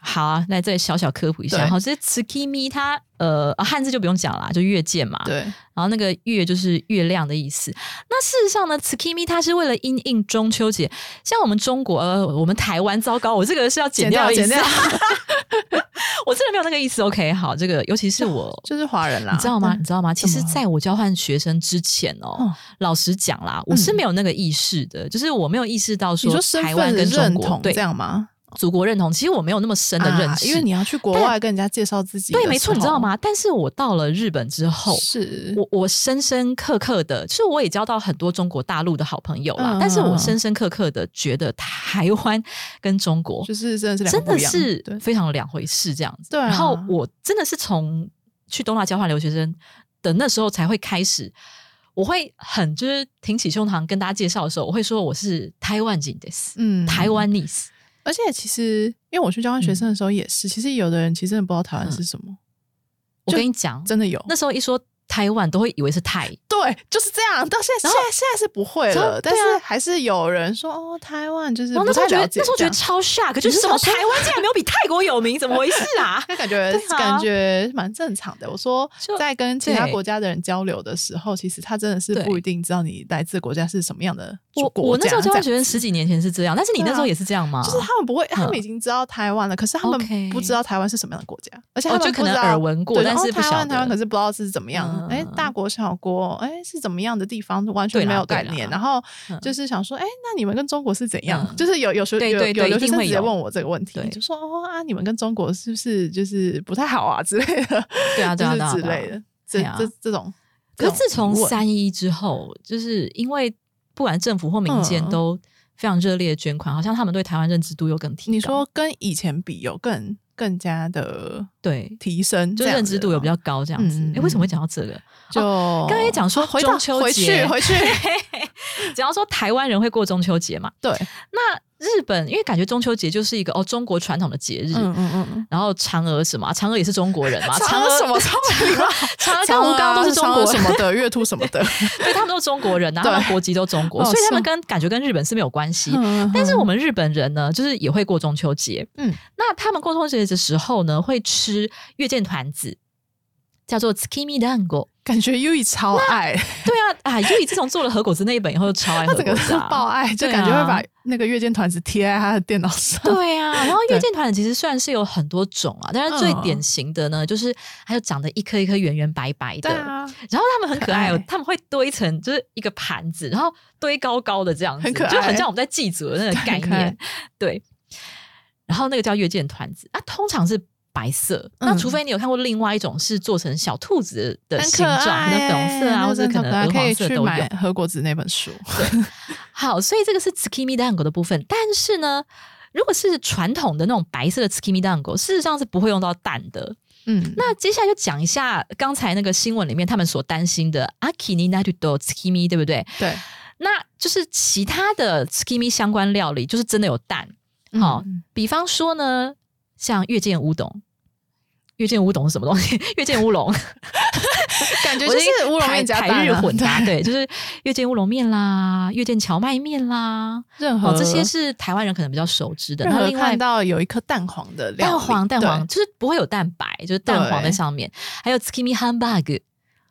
好啊，来这里小小科普一下。对好，这 tsukimi 它呃啊汉字就不用讲啦，就月见嘛。对，然后那个月就是月亮的意思。那事实上呢，tsukimi 它是为了因应中秋节，像我们中国呃我们台湾，糟糕，我这个是要剪掉剪掉 我真的没有那个意思。OK，好，这个尤其是我。就是华人啦，你知道吗？对你知道吗？其实在我交换学生之前哦，哦老实讲啦，我是没有那个意识的，就是我没有意识到你说台湾跟中国对这样吗？祖国认同，其实我没有那么深的认识，啊因为你要去国外跟人家介绍自己对，没错，你知道吗？但是我到了日本之后，是我我深深刻刻的，其实我也交到很多中国大陆的好朋友啦，嗯但是我深深刻刻的觉得台湾跟中国就是真的是两真的是非常两回事这样子。对啊然后我真的是从去东大交换留学生的那时候才会开始。我会很就是挺起胸膛跟大家介绍的时候，我会说我是台湾人 this，、嗯台湾 this。而且其实因为我去交换学生的时候也是，其实有的人其实真的不知道台湾是什么，我跟你讲，真的有。那时候一说台湾，都会以为是泰，对，就是这样。到现在，现在现在是不会了，但是还是有人说哦，台湾就是然后那时候觉得不太了解那时候觉得超 shock，就是什么台湾竟然没有比泰国有名，怎么回事啊？那感觉、感觉蛮正常的。我说在跟其他国家的人交流的时候，其实他真的是不一定知道你来自国家是什么样的我国我那时候交换家这样学生十几年前是这样，但是你那时候也是这样吗？就是他们不会，他们嗯已经知道台湾了，可是他们不知道台湾是什么样的国家，而且他哦就可能耳闻过对但是哦台湾台湾可是不知道是怎么样，嗯哎、大国小国，哎是怎么样的地方，完全没有概念。然后嗯就是想说，哎，那你们跟中国是怎样？嗯就是有有学有对对对有留学生直接问我这个问题，就说哦啊，你们跟中国是不是就是不太好啊之类的？对啊 对啊之类的，这这这种。可是自从三一之后，就是因为不管政府或民间嗯都非常热烈的捐款，好像他们对台湾认知度又更提高。你说跟以前比有更更加的对，提升，就认知度有比较高这样子。哎为什么会讲到这个？就刚刚也讲说中秋回去回去，只要说台湾人会过中秋节嘛，对，那日本因为感觉中秋节就是一个哦中国传统的节日，嗯嗯嗯。然后嫦娥什么啊，嫦娥也是中国人嘛，嫦娥什么？嫦娥嫦娥跟吴刚都是中国人，什么的，月兔什么的。对他们都是中国人，然后他们对国籍都中国，哦所以他们是跟感觉跟日本是没有关系。嗯但是我们日本人呢，就是也会过中秋节。嗯，那他们过中秋节的时候呢，会吃月见团子，叫做 tsukimi dango。感觉优以超爱，对啊，啊，优以自从做了和果子那一本以后，就超爱和他整个是。爆爱，就感觉会啊把那个月见团子贴在他的电脑上。对啊，然后月见团子其实虽然是有很多种啊，但是最嗯。典型的呢，就是它就长得一颗一颗圆圆白白的，然后他们很可爱哦，他们会堆成就是一个盘子，然后堆高高的这样子，很可爱。就很像我们在祭祖的那个概念。对，然后那个叫月见团子啊，通常是白色。那嗯除非你有看过另外一种是做成小兔子的形状，可能粉红色啊，或者可能鹅黄色都有。和果子那本书。好，所以这个是 tsukimi dango 的部分，但是呢。如果是传统的那种白色的 tsukimi dango，事实上是不会用到蛋的。嗯，那接下来就讲一下刚才那个新闻里面他们所担心的 aki ni naru do tsukimi，对不对？对，那就是其他的 tsukimi 相关料理，就是真的有蛋。好、嗯比方说呢，像月见乌冬，月见乌龙是什么东西？月见乌龙，感觉就是乌龙面加台日混搭，对，就是月见乌龙面啦，月见荞麦面啦，任何这些是台湾人可能比较熟知的。然后另外看到有一颗蛋黄的蛋黄，蛋黄就是不会有蛋白，就是蛋黄在上面。还有 tsukimi hamburg，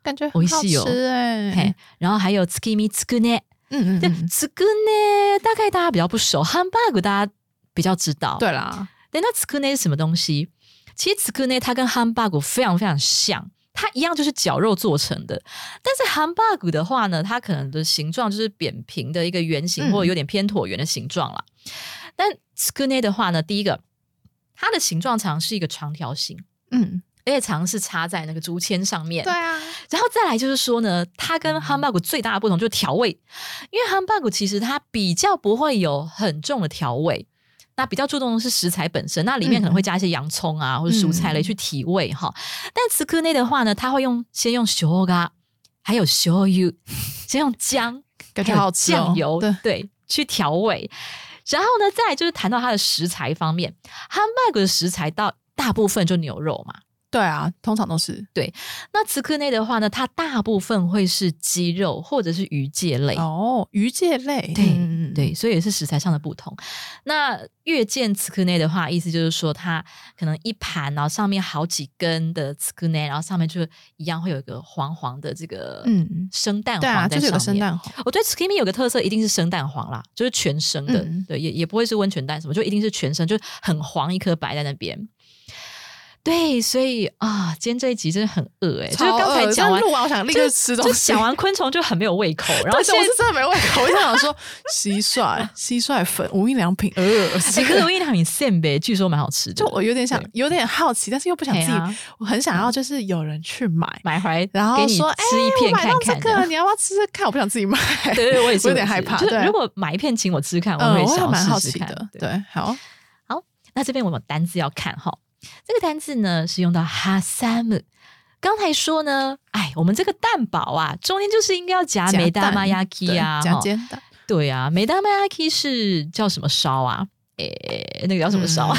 感觉很好吃哎。然后还有 tsukimi tsukune，嗯嗯，对 tsukune 大概大家比较不熟，hamburg 大家比较知道。对啦，那 tsukune 是什么东西？其实 tsukune 它跟 hamburg 非常非常像。它一样就是绞肉做成的，但是 hamburg 的话呢，它可能的形状就是扁平的一个圆形，或者有点偏椭圆的形状啦。但 s k u n e 的话呢，第一个它的形状常是一个长条形，嗯，而且常是插在那个竹签上面。对啊，然后再来就是说呢，它跟 hamburg 最大的不同就是调味，因为 hamburg 其实它比较不会有很重的调味。那比较注重的是食材本身，那里面可能会加一些洋葱啊或者蔬菜类去提味哈。但茨克内的话呢，他会用先用小嘎，还有小油，先用姜，感觉好吃酱油对对去调味。然后呢，再就是谈到它的食材方面，汉堡的食材到大部分就牛肉嘛。对啊，通常都是对。那茨克内的话呢，它大部分会是鸡肉或者是鱼介类哦，鱼介类，对对，所以也是食材上的不同。那月见茨克内的话，意思就是说它可能一盘，然后上面好几根的茨克内，然后上面就一样会有一个黄黄的这个嗯生蛋黄在上面。生蛋黄，我对茨克内有个特色，一定是生蛋黄啦，就是全生的，对，也也不会是温泉蛋什么，就一定是全生，就很黄一颗白在那边。对，所以啊，今天这一集真的很饿哎，就是刚才讲完录完，我想立刻吃东西。就讲完昆虫就很没有胃口，然后现在我是真的没胃口，我就想说蟋蟀、蟋蟀粉、无印良品，呃，可是无印良品现呗，据说蛮好吃的。就我有点想，有点好奇，但是又不想自己，我很想要，就是有人去买买回来，然后说哎，吃一片看看，你要不要吃吃看？我不想自己买，对对，我也是有点害怕。就是，如果买一片请我吃吃看，我会想蛮好奇的。对，好好，那这边我有单字要看哈。这个单字呢是用到哈萨姆。刚才说呢，哎，我们这个蛋堡啊，中间就是应该要夹梅达玛亚基啊，夹煎蛋。对啊，梅达玛亚基是叫什么烧啊？诶，那个叫什么烧啊？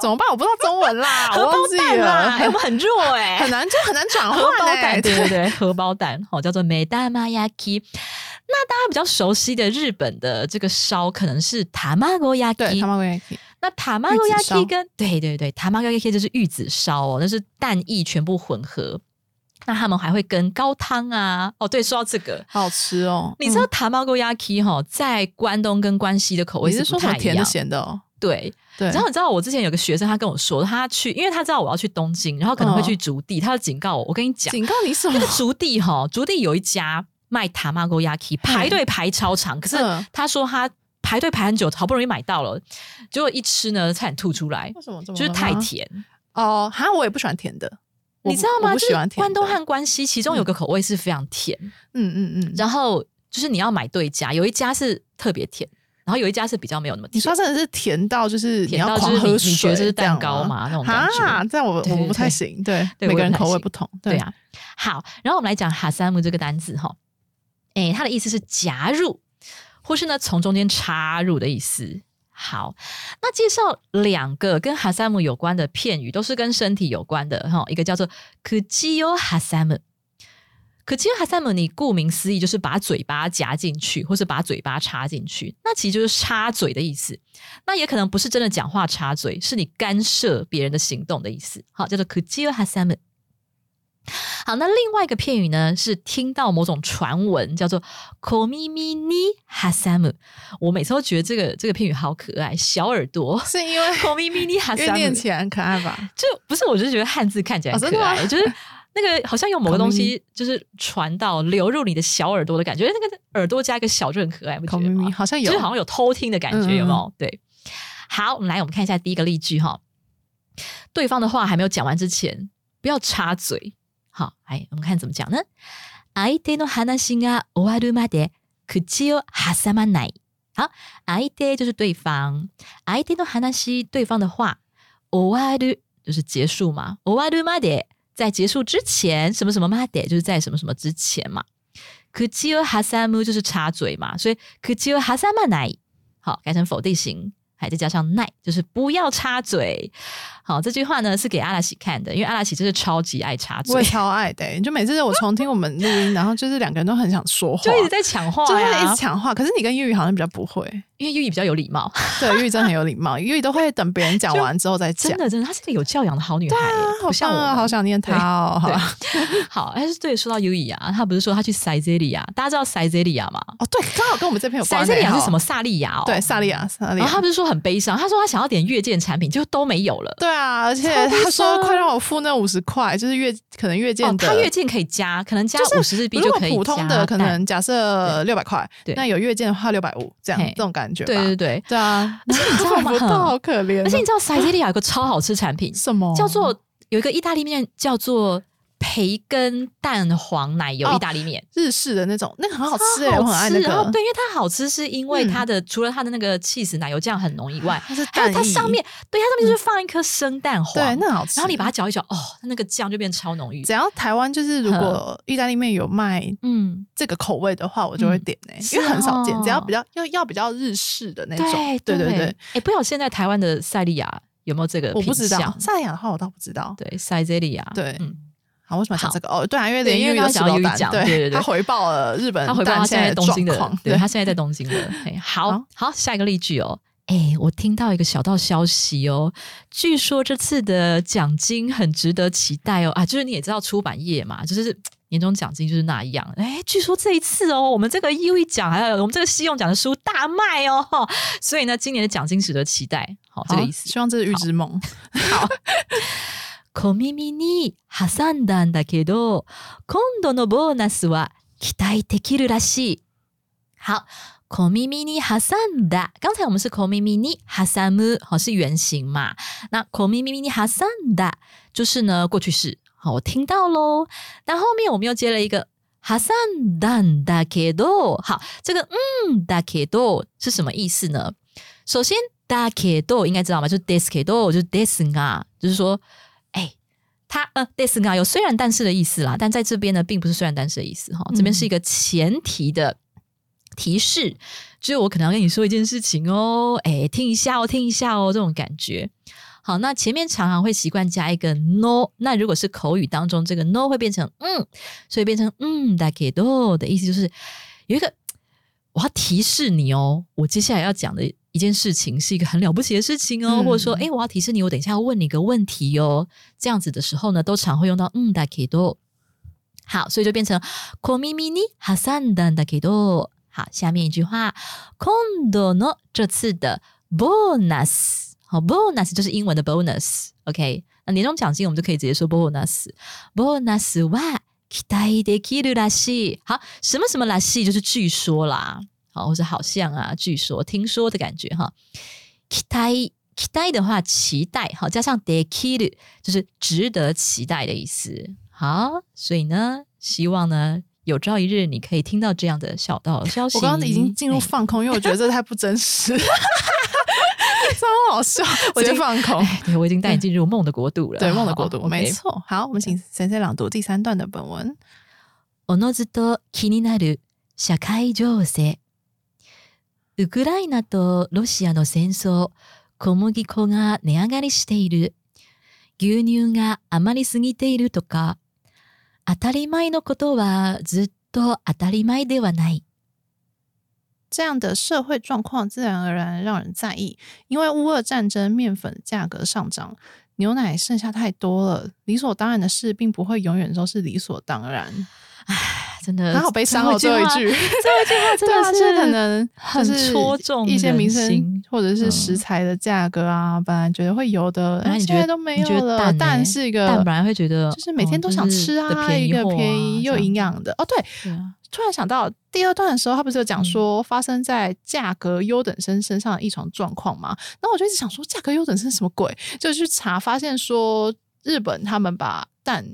怎么办？我不知道中文啦，荷包蛋啦，我们很弱 哎，很难就很难转荷包蛋。对对对，荷包蛋，好叫做梅达玛亚基。那大家比较熟悉的日本的这个烧，可能是塔玛ゴ亚基。塔玛ゴ亚基。那塔玛ゴ亚基跟对对对，塔玛ゴ亚基就是玉子烧哦，那是蛋液全部混合。那他们还会跟高汤啊，哦对，说到这个，好吃哦。你知道塔玛ゴ亚基哈，在关东跟关西的口味是不太一样，甜的咸的哦。对对。然后你知道我之前有个学生，他跟我说，他去，因为他知道我要去东京，然后可能会去竹地，他就警告我，我跟你讲，警告你什么？那个竹地哈，竹地有一家卖塔玛ゴ亚基，排队排超长，可是他说他。 排队排很久，好不容易买到了，结果一吃呢，差点吐出来。为什么？就是太甜哦。哈我也不喜欢甜的，你知道吗？喜欢关东和关西，其中有个口味是非常甜。嗯嗯嗯。然后就是你要买对家，有一家是特别甜，然后有一家是比较没有那么甜。你说真的是甜到就是甜到狂喝水，你觉得是蛋糕吗？那种感觉？这样我我不太行。对，每个人口味不同。对啊。好，然后我们来讲哈萨姆这个单词哈。哎，它的意思是夹入。或是呢，从中间插入的意思。好，那介绍两个跟哈萨姆有关的片语，都是跟身体有关的哈。一个叫做 “kujiyo hasamu”，“kujiyo hasamu”，你顾名思义就是把嘴巴夹进去，或是把嘴巴插进去，那其实就是插嘴的意思。那也可能不是真的讲话插嘴，是你干涉别人的行动的意思。好，叫做 “kujio hasam”。好，那另外一个片语呢，是听到某种传闻，叫做 “komi ni hasamu”。我每次都觉得这个这个片语好可爱，小耳朵是因为 “komi ni hasamu” 念起来很可爱吧？就不是，我就是觉得汉字看起来很可爱，就是 那个好像有某个东西就是传到流入你的小耳朵的感觉，那个耳朵加一个小就很可爱，不觉得吗？好像有，就是好像有偷听的感觉，有没有？对。好，我们来，我们看一下第一个例句哈。对方的话还没有讲完之前，不要插嘴。好，哎，我们看怎么讲呢？相手の話が終わるまで口を挟まない。好，相手就是对方，相手の話对方的话，終わる就是結束嘛。終わるまで在结束之前，什么什么まで就是在什么什么之前嘛。口を挟む就是插嘴嘛，所以口を挟まない。好，改成否定型。 还再加上奈，就是不要插嘴。 好，这句话呢是给阿拉喜看的，因为阿拉喜真是超级爱插嘴我也，超爱的、就每次我重听我们录音，然后就是两个人都很想说话，就一直在抢话就是、一直抢话。可是你跟玉玉好像比较不会，因为玉玉比较有礼貌，对，玉玉真的很有礼貌，玉玉都会等别人讲完之后再讲真。的真的，她是个有教养的好女孩耶，好不像我好想念她哦！好好，但是对，说到优怡啊，她不是说她去塞泽利亚，大家知道塞泽利亚吗？哦，对，刚好跟我们这篇有关、塞泽利亚欸。是什么？萨利亚哦，对，萨利亚，萨利亚然后她。不是说很悲伤，她说她想要点月见产品，就都没有了。对啊，而且他说快让我付那五十块，就是月可能月哦，件的，他月见可以加，可能加就是五十日币就可以普通的可能假设六百块，那有月见的话六百五，这样这种感觉。对对对，对啊，而且你知道吗？好可怜哦。而且你知道塞西利亚有个超好吃产品，什么？叫做有一个意大利面叫做培根蛋黄奶油哦意大利面。日式的那种，那个很好吃超哎，我很爱那个。然后对，因为它好吃，是因为嗯它的、除了它的那个 cheese 奶油酱很浓以外，它是还有它上面，对，它上面就是放一颗生蛋黄，对，那好吃。然后你把它搅一搅，哦，那个酱就变超浓郁。只要台湾就是如果意大利面有卖嗯，这个口味的话，我就会点哎，是因为很少见哦，只要比较要要比较日式的那种。对对对对对，哎，不晓得现在台湾的塞利亚有没有这个我不知道品相萨利亚的话，我倒不知道。对，塞泽利亚，对嗯，好，为什么要讲好这个？哦，对啊，因为连因为连玉都刚刚讲到优吃不到蛋对讲对对对他回报了日本他回报他蛋现在东京的对他现在在东京的。好好好，下一个例句哦。哎，我听到一个小道消息哦，据说这次的奖金很值得期待哦啊，就是你也知道出版业嘛，就是年终奖金就是那样。哎，据说这一次哦，我们这个 U 一奖还有我们这个信用奖的书大卖哦，所以呢，今年的奖金值得期待。好，这好个意思。希望这是预知梦。小耳に挟んだんだけど、今度のボーナスは期待できるらしい。好，小耳に挟んだ。刚才我们是小耳に挟む，好是原形嘛？那小耳に挟んだ就是呢过去式。好，我听到喽。但后面我们又接了一个挟んだんだけど。好，这个嗯だけど是什么意思呢？首先だけど应该知道吗？就是ですけど，就是ですが，就是说。哎，它呃 this 啊有虽然但是的意思啦，但在这边呢并不是虽然但是的意思哈，这边是一个前提的提示，就是我可能要跟你说一件事情哦，哎，听一下哦，听一下哦，这种感觉。好，那前面常常会习惯加一个 no，那如果是口语当中，这个 no 会变成嗯，所以变成嗯だけど的意思就是有一个我要提示你哦，我接下来要讲的 一件事情是一个很了不起的事情哦，嗯或者说，哎，我要提示你，我等一下要问你一个问题哦，这样子的时候呢，都常会用到嗯だけど。好，所以就变成小耳に挟んだんだけど。好，下面一句话，今度の这次的 bonus，好，bonus 就是英文的 bonus，OK，、那年终奖金我们就可以直接说 bonus。bonus は期待できるらしい。好，什么什么らしい就是据说啦， 好，或是好像啊，据说、听说的感觉哈。期待期待的话，期待好，加上できる就是值得期待的意思。好，所以呢，希望呢。有朝一日，你可以听到这样的小道消息。我刚刚已经进入哎放空，因为我觉得这太不真实，超好笑，我就放空。哎对我已经带你进入梦的国度了。对，梦的国度，好没。错。好，我们请先生朗读第三段的本文。おのずと気になる社会情勢。 ウクライナとロシアの戦争、小麦粉が値上がりしている。牛乳が余りすぎているとか、当たり前のことはずっと当たり前ではない。这样的社会状况自然而然让人在意，因为乌俄战争，面粉价格上涨，牛奶剩下太多了，理所当然的事，并不会永远都是理所当然。真的，他好悲伤哦，最后一句，最后一句话真的 是可能很就是戳中一些民生或者是嗯食材的价格啊，本来觉得会有的，现在都没有了。得蛋蛋是一个，蛋本来会觉得就是每天哦都想吃啊，的便宜一个便宜又营养的。哦，对，突然想到第二段的时候，他不是有讲说发生在价格优等生身上的异常状况吗？那我就一直想说，价格优等生什么鬼？就去查，发现说日本他们把蛋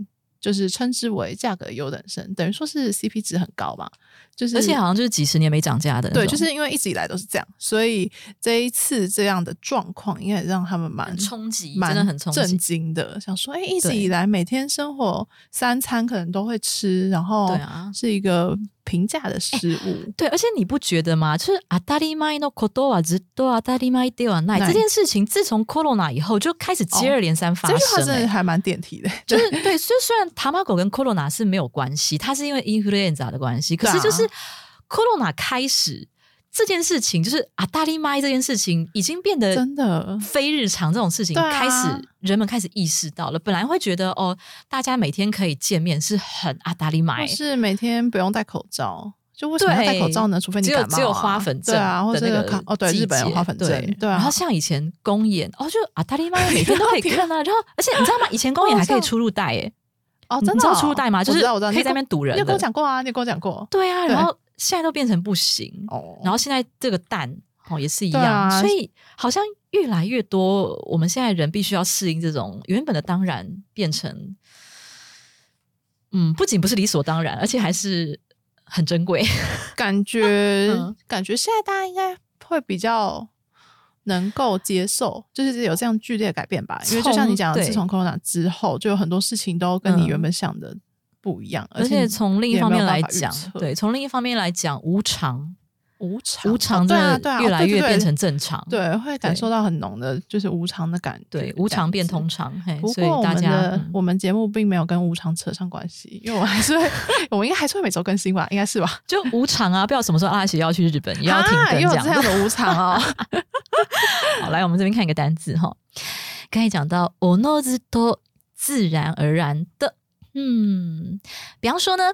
就是称之为价格优等生，等于说是 CP 值很高嘛。就是而且好像就是几十年没涨价的对，就是因为一直以来都是这样，所以这一次这样的状况，应该也让他们蛮冲击，蛮真的很冲震。惊的。想说，哎、一直以来每天生活三餐可能都会吃，然后对啊是一个平价的事物。对，而且你不觉得吗？就是阿达利麦诺科多瓦只多阿达利麦迪瓦奈这件事情，自从 corona 以后就开始接二连三发生。这句话真的还蛮点题的，就是对。就虽然塔马狗跟 corona 是没有关系，它是因为 influenza 的关系，可是就是 corona 开始。这件事情就是啊，大力麦这件事情已经变得真的非日常，这种事情开始人们开始意识到了。本来会觉得哦，大家每天可以见面是很啊，大力麦是每天不用戴口罩，就为什么要戴口罩呢？除非你感冒，只有花粉症啊，或者那个哦，对，日本有花粉症，对。然后像以前公演哦，就啊，大力麦每天都可以看啊。然后而且你知道吗？以前公演还可以出入带诶。哦，真的知道出入带吗？就是可以在那边堵人。你有跟我讲过啊，你有跟我讲过。对啊，然后。现在都变成不行，哦，然后现在这个蛋哦也是一样，所以好像越来越多，我们现在人必须要适应这种原本的当然变成，嗯，不仅不是理所当然，而且还是很珍贵。感觉 感觉现在大家应该会比较能够接受，就是有这样剧烈的改变吧。因为就像你讲的，自从 Corona 之后，就有很多事情都跟你原本想的。不一样，而且从另一方面来讲，对，从另一方面来讲，无常，无常，无常，对啊，对啊，越来越变成正常，对，会感受到很浓的，就是无常的感觉，对，无常变通常。不过我们的我们节目并没有跟无常扯上关系，因为我还是会，我应该还是会每周更新吧，应该是吧？就无常啊，不知道什么时候阿喜要去日本，也要停更这样的无常哦。好，来我们这边看一个单字哈，刚才讲到 o n o z 自然而然的。嗯，比方说呢，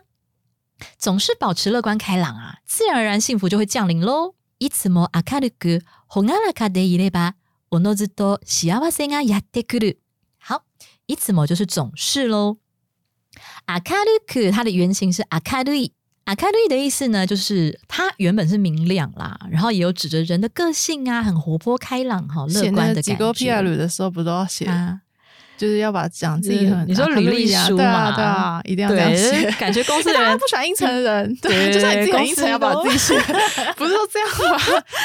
总是保持乐观开朗啊，自然而然幸福就会降临喽。いつも明るく朗らかでいれば、おのずと幸せがやってくる。好，いつも就是总是喽。明るく它的原型是明るい，明るい的意思呢，就是它原本是明亮啦，然后也有指着人的个性啊，很活泼开朗哈，乐观的感觉。写几个 P R 的时候不都要写？ 就是要把讲自己很，你说履历书嘛？对啊，一定要这样写。感觉公司的人 不喜欢应承的人，对，就算你自己很阴沉，要把自己写，不是说这样吗？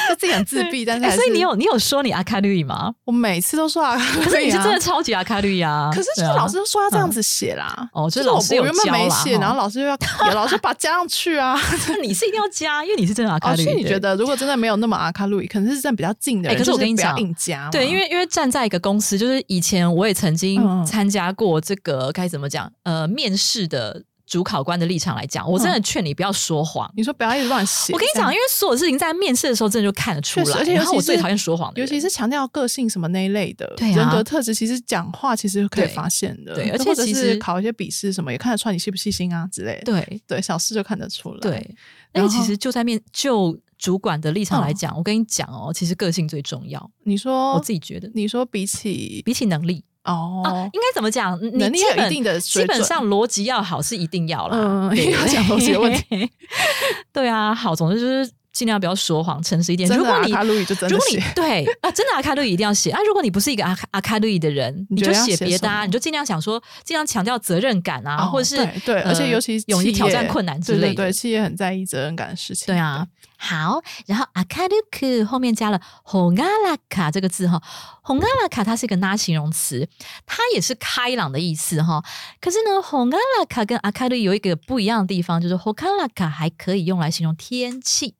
就自己很自闭，但是所以你有你有说你阿卡绿吗？我每次都说阿卡绿，可是你是真的超级阿卡绿啊！可是就是老师都说要这样子写啦。哦，就是老师有教啦。然后老师又要老师把加上去啊。你是一定要加，因为你是真的阿卡绿。所以你觉得如果真的没有那么阿卡绿，可能是真的比较近的人，可是我跟你讲，硬加。对，因为因为站在一个公司，就是以前我也曾经参加。过这个该怎么讲？呃，面试的主考官的立场来讲，我真的劝你不要说谎。你说不要一直乱写。我跟你讲，因为所有事情在面试的时候，真的就看得出来。而且，然后我最讨厌说谎的，尤其是强调个性什么那一类的人格特质，其实讲话其实可以发现的。对，而且其实考一些笔试什么，也看得出来你细不细心啊之类的。对对，小事就看得出来。对，而且其实就在面就主管的立场来讲，我跟你讲哦，其实个性最重要。你说，我自己觉得，你说比起比起能力。哦，应该怎么讲？能力有一定的，基本上逻辑要好是一定要啦。嗯，要讲逻辑问题。对啊，好，总之就是尽量不要说谎，诚实一点。如果你如果你对啊，真的阿卡路伊一定要写啊。如果你不是一个阿阿卡路伊的人，你就写别的啊，你就尽量想说，尽量强调责任感啊，或者是对，而且尤其勇于挑战困难之类的。对，企业很在意责任感的事情。对啊。好，然后阿卡鲁克后面加了红阿拉卡这个字哈，红阿拉卡它是一个拉形容词，它也是开朗的意思哈。可是呢，红阿拉卡跟阿卡鲁有一个不一样的地方，就是红阿拉卡还可以用来形容天气，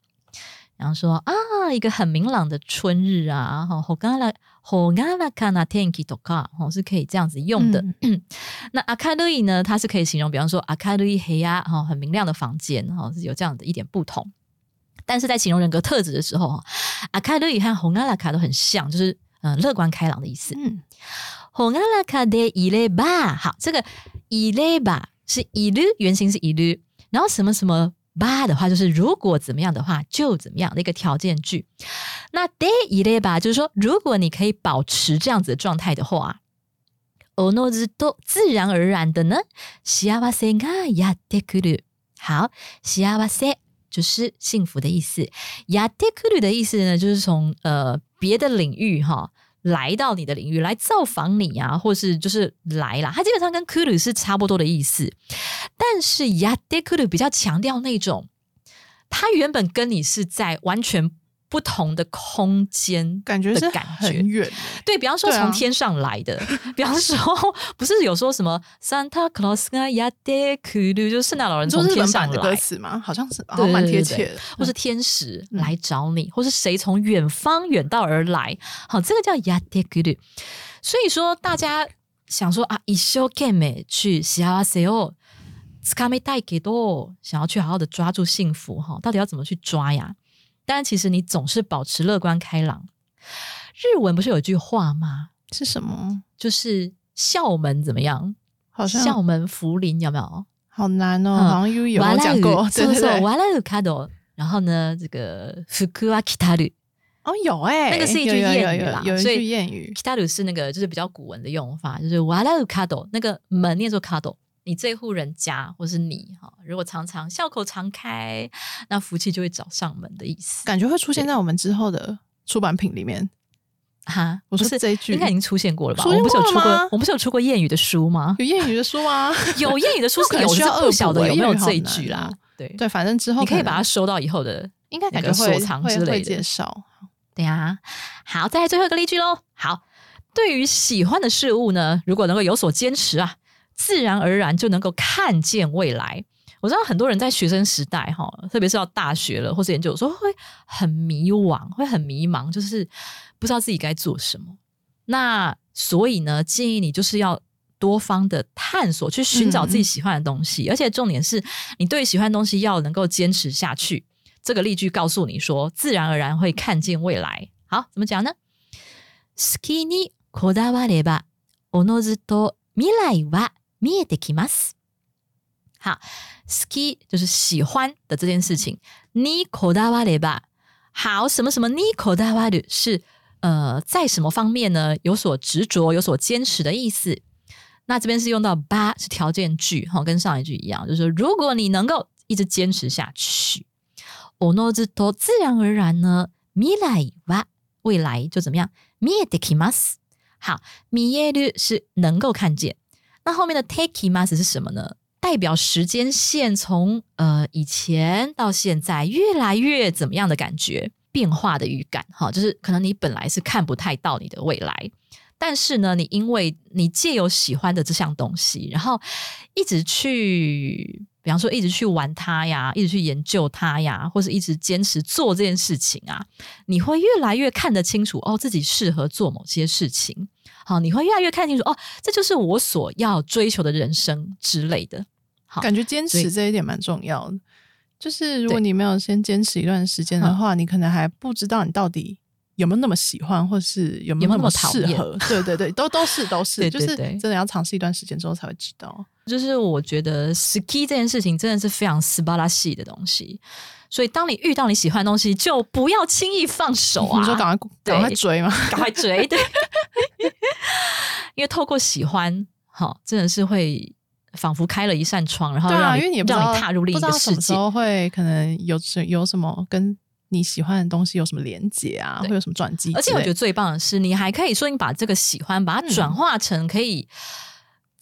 然后说啊，一个很明朗的春日啊，哈，红阿拉红阿拉卡那天气多卡，哦，是可以这样子用的。那阿卡鲁伊呢，它是可以形容，比方说阿卡鲁伊黑呀，哈，很明亮的房间，哈，是有这样的一点不同。但是在形容人格特质的时候，哈，阿卡鲁伊和红阿拉卡都很像，就是嗯乐观开朗的意思。嗯，红阿拉卡的伊雷巴，好，这个伊雷巴是伊鲁，原型是伊鲁，然后什么什么巴的话，就是如果怎么样的话就怎么样的一个条件句。那 day 伊类吧就是说，如果你可以保持这样子的状态的话，哦诺兹都自然而然的呢，西阿瓦塞嘎亚德库鲁，好，西阿瓦塞。就是幸福的意思。亚迪克鲁的意思呢，就是从呃别的领域哈来到你的领域来造访你啊，或是就是来了。它基本上跟 kuru 是差不多的意思，但是 yadikuru 比较强调那种，他原本跟你是在完全不同的空间，感觉是感觉很远欸，对比方说对啊从天上来的，比方说不是有说什么 Santa Claus 啊呀的库鲁，就是圣诞老人你说从日本版的天上来歌，词吗？好像是，好对像蛮对对对贴切的。或是天使嗯来找你，或是谁从远方远道而来，好，这个叫やってくる。所以说，大家想说啊，一生懸命去幸せをつかみたいけど，想要去好好的抓住幸福，哈，到底要怎么去抓呀？ 但其实你总是保持乐观开朗。日文不是有句话吗？是什么？就是校门怎么样？好像校门福临有没有？好难哦，嗯好像有有笑う讲过，对そうそう，对对。笑う角。然后呢，这个福は来たる。哦，有哎，那个是一句有有谚语有有有一啦所以句谚语， Kitaru 是那个就是比较古文的用法，就是 wala kado 那个门念作 kado， 你这户人家或是你哈，如果常常笑口常开，那福气就会找上门的意思。感觉会出现在我们之后的出版品里面。哈，我说这一句应该已经出现过了吧？出我们不是有出过我们不是有出过谚语的书吗？有谚语的书吗？有谚语的书是有，需要不晓得有没有这一句啦。对，对，反正之后你可以把它收到以后的应该感那个觉会收藏之类的介绍。对呀、好，再来最后一个例句喽。好，对于喜欢的事物呢，如果能够有所坚持啊，自然而然就能够看见未来。我知道很多人在学生时代哈，特别是到大学了或是研究所，会很迷惘，会很迷茫，就是不知道自己该做什么。那所以呢，建议你就是要多方的探索，去寻找自己喜欢的东西，而且重点是你对喜欢的东西要能够坚持下去。这个例句告诉你说，自然而然会看见未来。好，怎么讲呢？好きにこだわれば、おのずと未来は 見えてきます。好，好き就是喜欢的这件事情。にこだわれば，好什么什么にこだわる是呃在什么方面呢？有所执着、有所坚持的意思。那这边是用到ば是条件句，哈，跟上一句一样，就是说如果你能够一直坚持下去。おのずと自然而然呢，未来は未来就怎么样？見えてきます。好，見える是能够看见， 那后面的 take きます是什么呢？代表时间线从呃以前到现在越来越怎么样的感觉变化的预感哈，就是可能你本来是看不太到你的未来，但是呢，你因为你借由喜欢的这项东西，然后一直去，比方说一直去玩它呀，一直去研究它呀，或是一直坚持做这件事情啊，你会越来越看得清楚哦，自己适合做某些事情。 好，你会越来越看清楚哦，这就是我所要追求的人生之类的。好感觉坚持这一点蛮重要的。就是如果你没有先坚持一段时间的话，你可能还不知道你到底有没有那么喜欢，或是有没有那那么适合。对对对，都都是都是，就是真的要尝试一段时间之后才会知道。就是我觉得 ski 这件事情真的是非常斯巴拉系的东西，所以当你遇到你喜欢的东西，就不要轻易放手啊！你说赶快赶快追吗？赶快追，对，因为透过喜欢，好，真的是会仿佛开了一扇窗，然后让你、因为你也不知道让你踏入另一个世界。道什么时候会可能有什有什么跟你喜欢的东西有什么连结啊，对会有什么转机。而且我觉得最棒的是，你还可以说你把这个喜欢，把它嗯转化成可以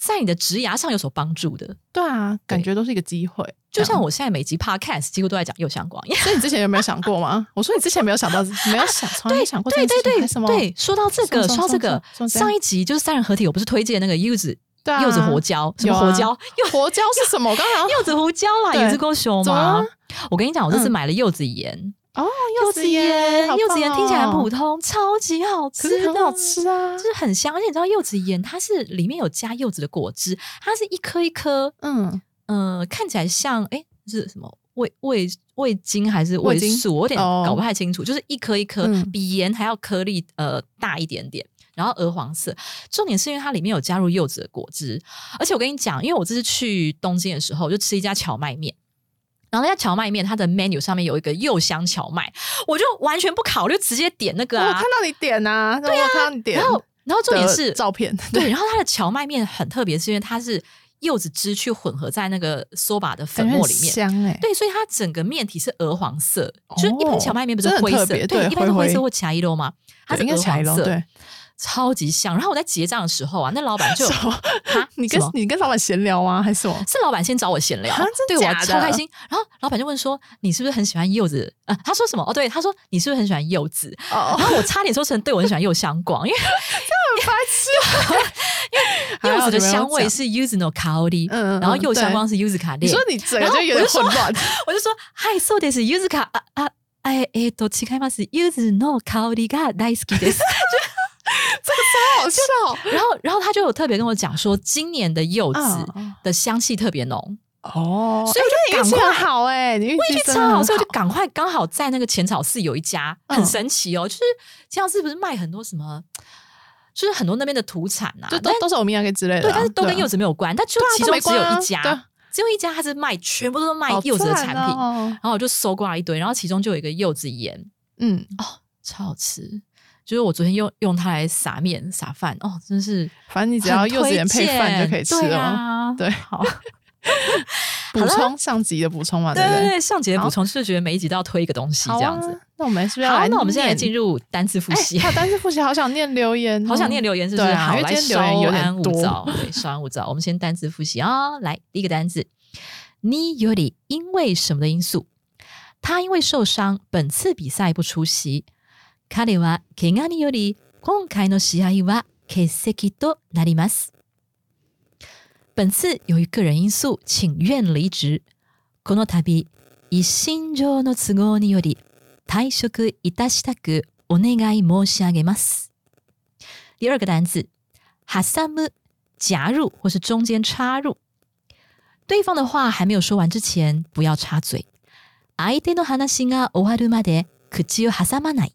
在你的职涯上有所帮助的。对啊，感觉都是一个机会。就像，我现在每集 podcast 几乎都在讲右相光，所以你之前有没有想过吗？我说你之前没有想到，没有想，从来没想过这对对对什么？对，说到这个，说到这个上一集就是三人合体，我不是推荐那个柚子对啊，柚子胡椒，什么胡椒？柚 胡椒是什么？我刚刚 柚子胡椒啦，对柚子够熊吗？我跟你讲，我这次嗯买了柚子盐，哦，柚子盐，柚子盐棒听起来很哦普通，超级好吃的，可是很好吃啊就。是很香。而且你知道柚子盐它是里面有加柚子的果汁，它是一颗一颗，嗯，呃，看起来像哎是什么味味味精还是味素，我有点哦搞不太清楚。就是一颗一颗，嗯比盐还要颗粒呃大一点点。然后鹅黄色，重点是因为它里面有加入柚子的果汁，而且我跟你讲，因为我这次去东京的时候，就吃一家荞麦面，然后那家荞麦面它的 menu 上面有一个柚香荞麦，我就完全不考虑，直接点那个啊我看。到你点呐，对啊，看到你点。然后，然后重点是照片，对，然后它的荞麦面很特别，是因为它是柚子汁去混合在那个 soba 的粉末里面。香哎。对，所以它整个面体是鹅黄色，就是一般哦荞麦面不是灰色，对一般是灰色或茶一肉吗？它是鹅黄色，对，超级像。然后我在结账的时候啊，那老板就什么哈你跟什么你跟老板闲聊吗？还是什么？是老板先找我闲聊啊，真对我假的超开心。然后老板就问说：“你是不是很喜欢柚子？”呃，他说什么？哦，对，他说你是不是很喜欢柚子？哦，然后我差点说成对我很喜欢柚香广，因为白痴，柚子的还好香味你没有讲是柚子の香り，嗯嗯然后柚香对光是柚子卡列。你说你整个然后就有点我就说混乱，我就说：“嗨，そうです。柚子卡啊啊。”哎えっと違います。柚子の香りが大好きです。 好好笑。然后，然后他就有特别跟我讲说，今年的柚子嗯的香气特别浓，哦，所以我就赶快好哎，你运气真的很运气超好，所以我就赶快刚好在那个浅草寺有一家嗯。很神奇哦，就是浅草寺不是卖很多什么，就是很多那边的土产啊，但就都都是欧米亚给之类的对，啊，但是都跟柚子没有关，但就其中只有一家，对。只有一家它是卖全部都是卖柚子的赞产品，哦然后我就搜刮了一堆，然后其中就有一个柚子盐，嗯，哦超好吃。就是我昨天用用它来撒面撒饭哦，真是反正你只要很柚子盐配饭就可以吃了嘛。对啊，对，好，补充上集的补充嘛，不对？对对对，上集的补充就是觉得每一集都要推一个东西好这样子。啊。那我们是不是要？那我们现在进。入单字复习。有单词复习，好想念留言哦，好想念留言，是不是？啊好，来稍安勿多躁，对，稍安勿躁。我们先单字复习啊、来，第一个单字，你有点因为什么的因素？他因为受伤，本次比赛不出席。彼は怪我により今回の試合は欠席となります。本次由于个人因素，请愿离职。この度一心上の都合により退職いたしたくお願い申し上げます。第二个单字，挟む，夹入或是中间插入。对方的话还没有说完之前，不要插嘴。相手の話が終わるまで口を挟まない。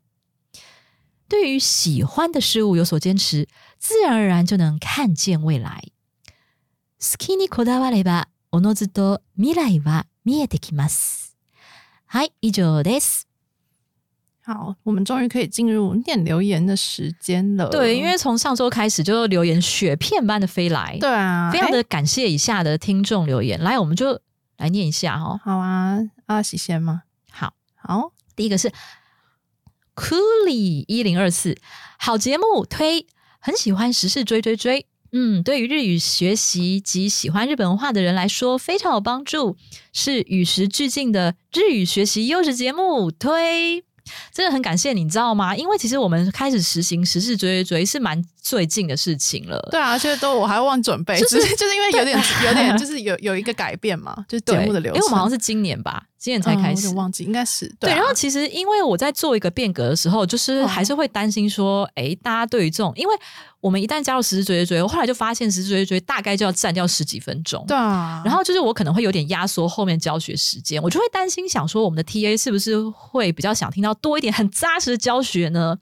对于喜欢的事物有所坚持，自然而然就能看见未来。好きにこだわれば、おのずと未来は見えてきます。はい、以上です。好，我们终于可以进入念留言的时间了。对，因为从上周开始就留言雪片般的飞来，对啊，非常哎的感谢以下的听众留言。来，我们就来念一下哈、哦。好啊。阿喜先吗？好，好，第一个是 Coolly 一零二四，好节目推，很喜欢时事追追追。嗯，对于日语学习及喜欢日本文化的人来说，非常有帮助，是与时俱进的日语学习优质节目。推，真的很感谢你，知道吗？因为其实我们开始实行时事追追追是蛮最近的事情了。对啊，而且都我还忘准备，就是就是因为有点有点就是有有一个改变嘛，就是节对，目的流程。因为我们好像是今年吧，今年才开始。嗯我忘记，应该是对，啊然后其实因为我在做一个变革的时候，就是哦还是会担心说，哎、大家对于这种，因为我们一旦加入时事追追追，我后来就发现时事追追追大概就要占掉十几分钟。对啊，然后就是我可能会有点压缩后面教学时间，我就会担心想说我们的 TA 是不是会比较想听到多一点很扎实的教学呢？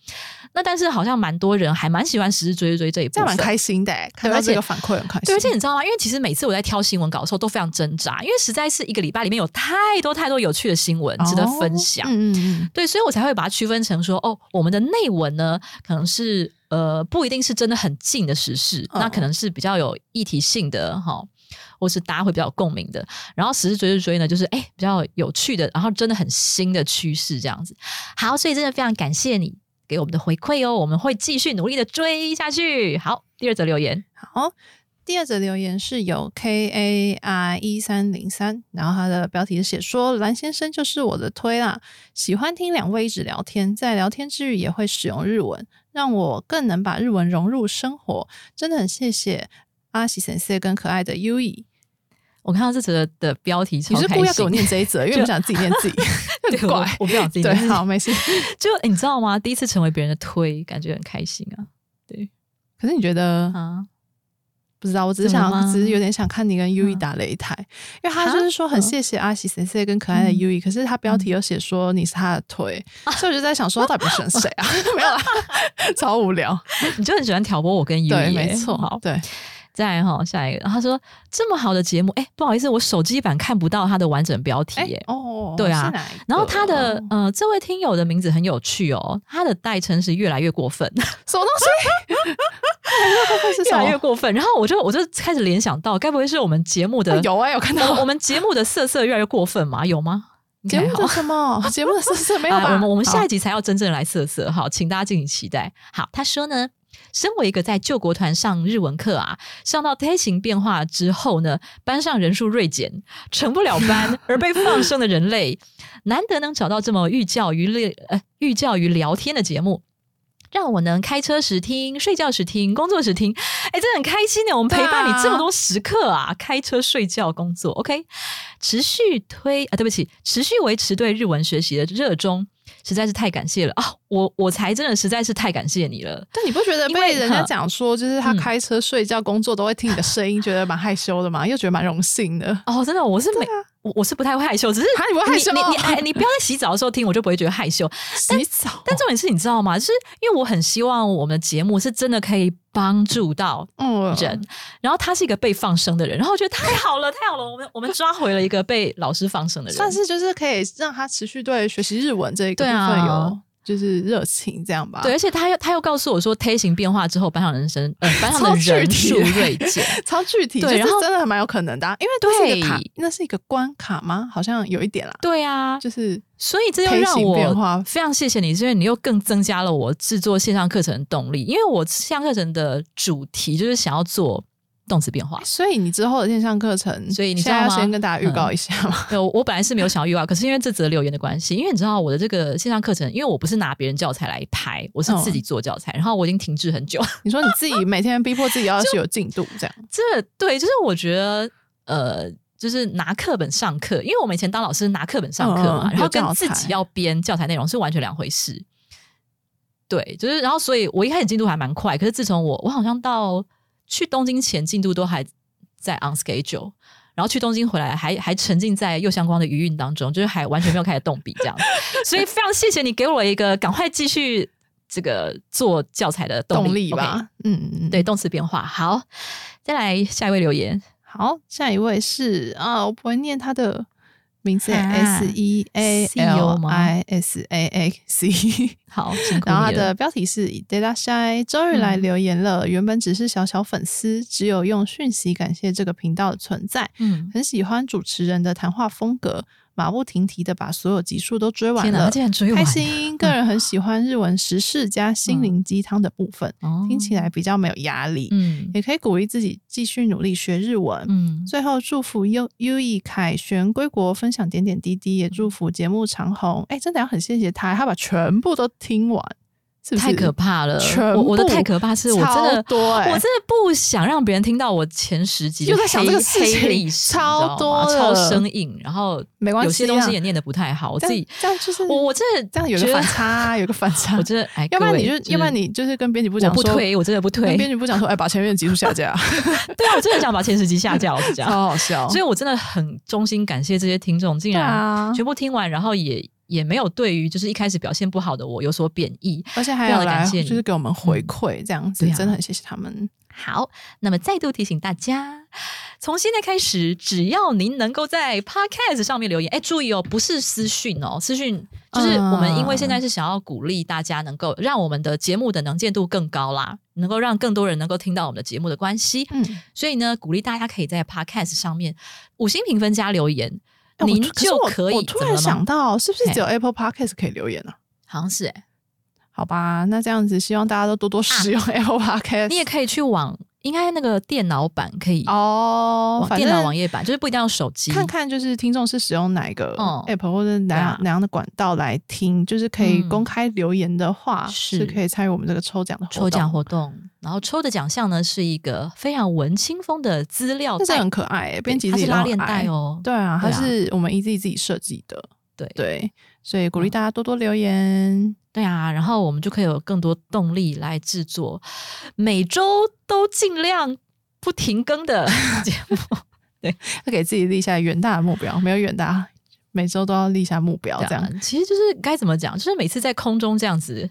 那但是好像蛮多人还蛮喜欢时事追追追这一部分，这样蛮开心的欸，看而且到这个反馈很开心。对，而且你知道吗？因为其实每次我在挑新闻稿的时候都非常挣扎，因为实在是一个礼拜里面有太多太多有趣的新闻值得分享。哦嗯嗯嗯，对，所以我才会把它区分成说，哦，我们的内文呢，可能是呃不一定是真的很近的时事，嗯那可能是比较有议题性的哈。或是大家会比较有共鸣的，然后时事追追追呢，就是哎比较有趣的，然后真的很新的趋势这样子。好，所以真的非常感谢你给我们的回馈哦，我们会继续努力的追下去。好，第二则留言，好。第二则留言是由 K A I 一三零三，然后他的标题是写说蓝先生就是我的推啦，喜欢听两位一直聊天，在聊天之余也会使用日文，让我更能把日文融入生活。真的很谢谢阿喜先生跟可爱的 U E，我看到这则的标题超你是故意要给我念这一则，因为我不想自己念自己，对，我很怪。我不想自己对念，好，没事。就、你知道吗？第一次成为别人的推，感觉很开心啊。对可是你觉得啊，不知道，我只是想，只是有点想看你跟 U E 嗯打擂台，因为他就是说很嗯谢谢阿喜先生跟可爱的嗯 U E，可是他标题有写说你是他的腿，所以我就在想说他到底选谁啊？没有啦，超无聊。你就很喜欢挑拨我跟 U 对，耶没错好，，对，再来哈，下一个，他说这么好的节目，哎，不好意思，我手机版看不到它的完整标题耶。哦，对啊然后他的呃，这位听友的名字很有趣哦，他的代称是越来越过分，什么东西？是 越？来越过分。然后我就我就开始联想到，该不会是我们节目的、有啊，有看到我 我们节目的色色越来越过分嘛？有吗？节目的什么？节目的色色没有吧？啊我们我们下一集才要真正来色色，好，请大家敬请期待。好，他说呢。身为一个在救国团上日文课啊，上到胎形变化之后呢，班上人数锐减，成不了班 而被放生的人类，难得能找到这么寓教于乐呃寓教于聊天的节目，让我能开车时听、睡觉时听、工作时听，哎，真的很开心呢。我们陪伴你这么多时刻啊，开车、睡觉、工作，OK，持续推啊，对不起，持续维持对日文学习的热衷，实在是太感谢了啊！我我才真的实在是太感谢你了。但你不觉得被人家讲说，就是他嗯开车、睡觉、工作都会听你的声音，觉得蛮害羞的嘛？又觉得蛮荣幸的。哦，真的，我是没，我我是不太会害羞，只是啊你不会害羞你你哎，你不要在洗澡的时候听，我就不会觉得害羞。洗澡，但重点是，你知道吗？就是因为我很希望我们的节目是真的可以帮助到嗯人，然后他是一个被放生的人，然后我觉得太好了，太好了，我们我们抓回了一个被老师放生的人，算是就是可以让他持续对学习日文这一个部分有就是热情，这样吧？对，而且他又他又告诉我说，梯形变化之后，班上人生呃班上的人数锐 减。超具体，对然后真的还蛮有可能的啊、因为对，那是一个关卡吗？好像有一点啦，对啊，就是所以这又让我变我化非常谢谢你，因为你又更增加了我制作线上课程的动力。因为我线上课程的主题就是想要做动词变化。所以你之后的线上课程，所以你现在要先跟大家预告一下嘛。对，我我本来是没有想要预告，可是因为这则留言的关系，因为你知道我的这个线上课程，因为我不是拿别人教材来拍，我是自己做教材，然后我已经停滞很久。你说你自己每天逼迫自己要是有 进度，这样这对，就是我觉得呃。就是拿课本上课，因为我们以前当老师拿课本上课嘛，嗯然后跟自己要编教材内容是完全两回事。对，就是然后所以我一开始进度还蛮快，可是自从我我好像到去东京前进度都还在 on schedule，然后去东京回来还还沉浸在右相光的余韵当中，就是还完全没有开始动笔这样。所以非常谢谢你给我一个赶快继续这个做教材的动力吧。嗯嗯，对，动词变化。好，再来下一位留言。好，下一位是啊，我不会念他的名字啊，S E A L 吗 I S A A C。好，然后它的标题是 “Data Shy” 终于来嗯留言了。原本只是小小粉丝，只有用讯息感谢这个频道的存在。嗯，很喜欢主持人的谈话风格，马不停蹄的把所有集数都追完了他，竟然追完开，心。个人很喜欢日文时事加心灵鸡汤的部分，嗯听起来比较没有压力，嗯也可以鼓励自己继续努力学日文。嗯，最后祝福优优异凯旋归国，分享点点滴滴，也祝福节目长红。哎，真的要很谢谢他，他把全部都听完，是不是？太可怕了，全我我的太可怕是我真的。多哎、我真的不想让别人听到我前十集的又在想这个事情超多超生硬，然后没关系有些东西啊也念得不太好，我自己这样就是我我真的这样有一个反差啊，有个反差。我真的哎，要不然你就，要不然你就是跟编辑部我讲说，不推，我真的不推。跟，编辑部讲说，哎，把前面的集数下架，对啊，我真的想把前十集下架，我是这样，超好笑。所以我真的很衷心感谢这些听众，竟然啊，全部听完，然后也也没有对于就是一开始表现不好的我有所贬义。而且还非常有来地感谢你就是给我们回馈，这样子真的很谢谢他们。好，那么再度提醒大家，从现在开始，只要您能够在 Podcast 上面留言，哎，注意哦，不是私讯哦，私讯就是我们因为现在是想要鼓励大家能够让我们的节目的能见度更高啦，能够让更多人能够听到我们的节目的关系，嗯，所以呢，鼓励大家可以在 Podcast 上面五星评分加留言，您就可以我突然想到，是不是只有 Apple Podcast 可以留言啊？好像是哎、好吧，那这样子，希望大家都多多使用 Apple Podcast。啊你也可以去网，应该那个电脑版可以哦，电脑网页版，就是不一定要手机。看看就是听众是使用哪一个嗯 App 或者哪哪样的管道来听，就是可以嗯公开留言的话，是是可以参与我们这个抽奖的活动。抽奖活动，然后抽的奖项呢是一个非常文青风的资料袋但是很，可爱、欸，编辑它是拉链自己都很爱。袋哦。对啊，它是我们 EZ 自己设计的。对对，所以鼓励嗯大家多多留言。对啊，然后我们就可以有更多动力来制作每周都尽量不停更的 节目。对要给自己立下远大的目标，没有远大，每周都要立下目标，这样这样，其实就是该怎么讲，就是每次在空中这样子。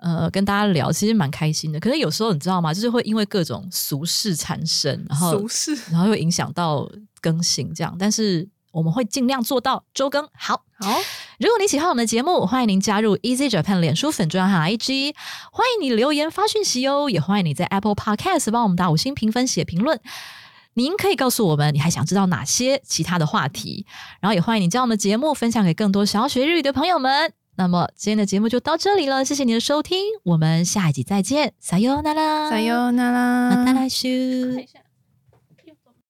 呃跟大家聊，其实蛮开心的。可是有时候你知道吗？就是会因为各种俗事缠身，然后俗事然后又影响到更新这样。但是我们会尽量做到周更。好，好，如果你喜欢我们的节目，欢迎您加入 Easy Japan 脸书粉专和 IG，欢迎你留言发讯息哦，也欢迎你在 Apple Podcast 帮我们打五星评分、写评论。您可以告诉我们你还想知道哪些其他的话题，然后也欢迎你将我们的节目分享给更多想要学日语的朋友们。那么今天的节目就到这里了，谢谢你的收听，我们下一集再见，撒由那拉，加油，那啦，また来週。看一下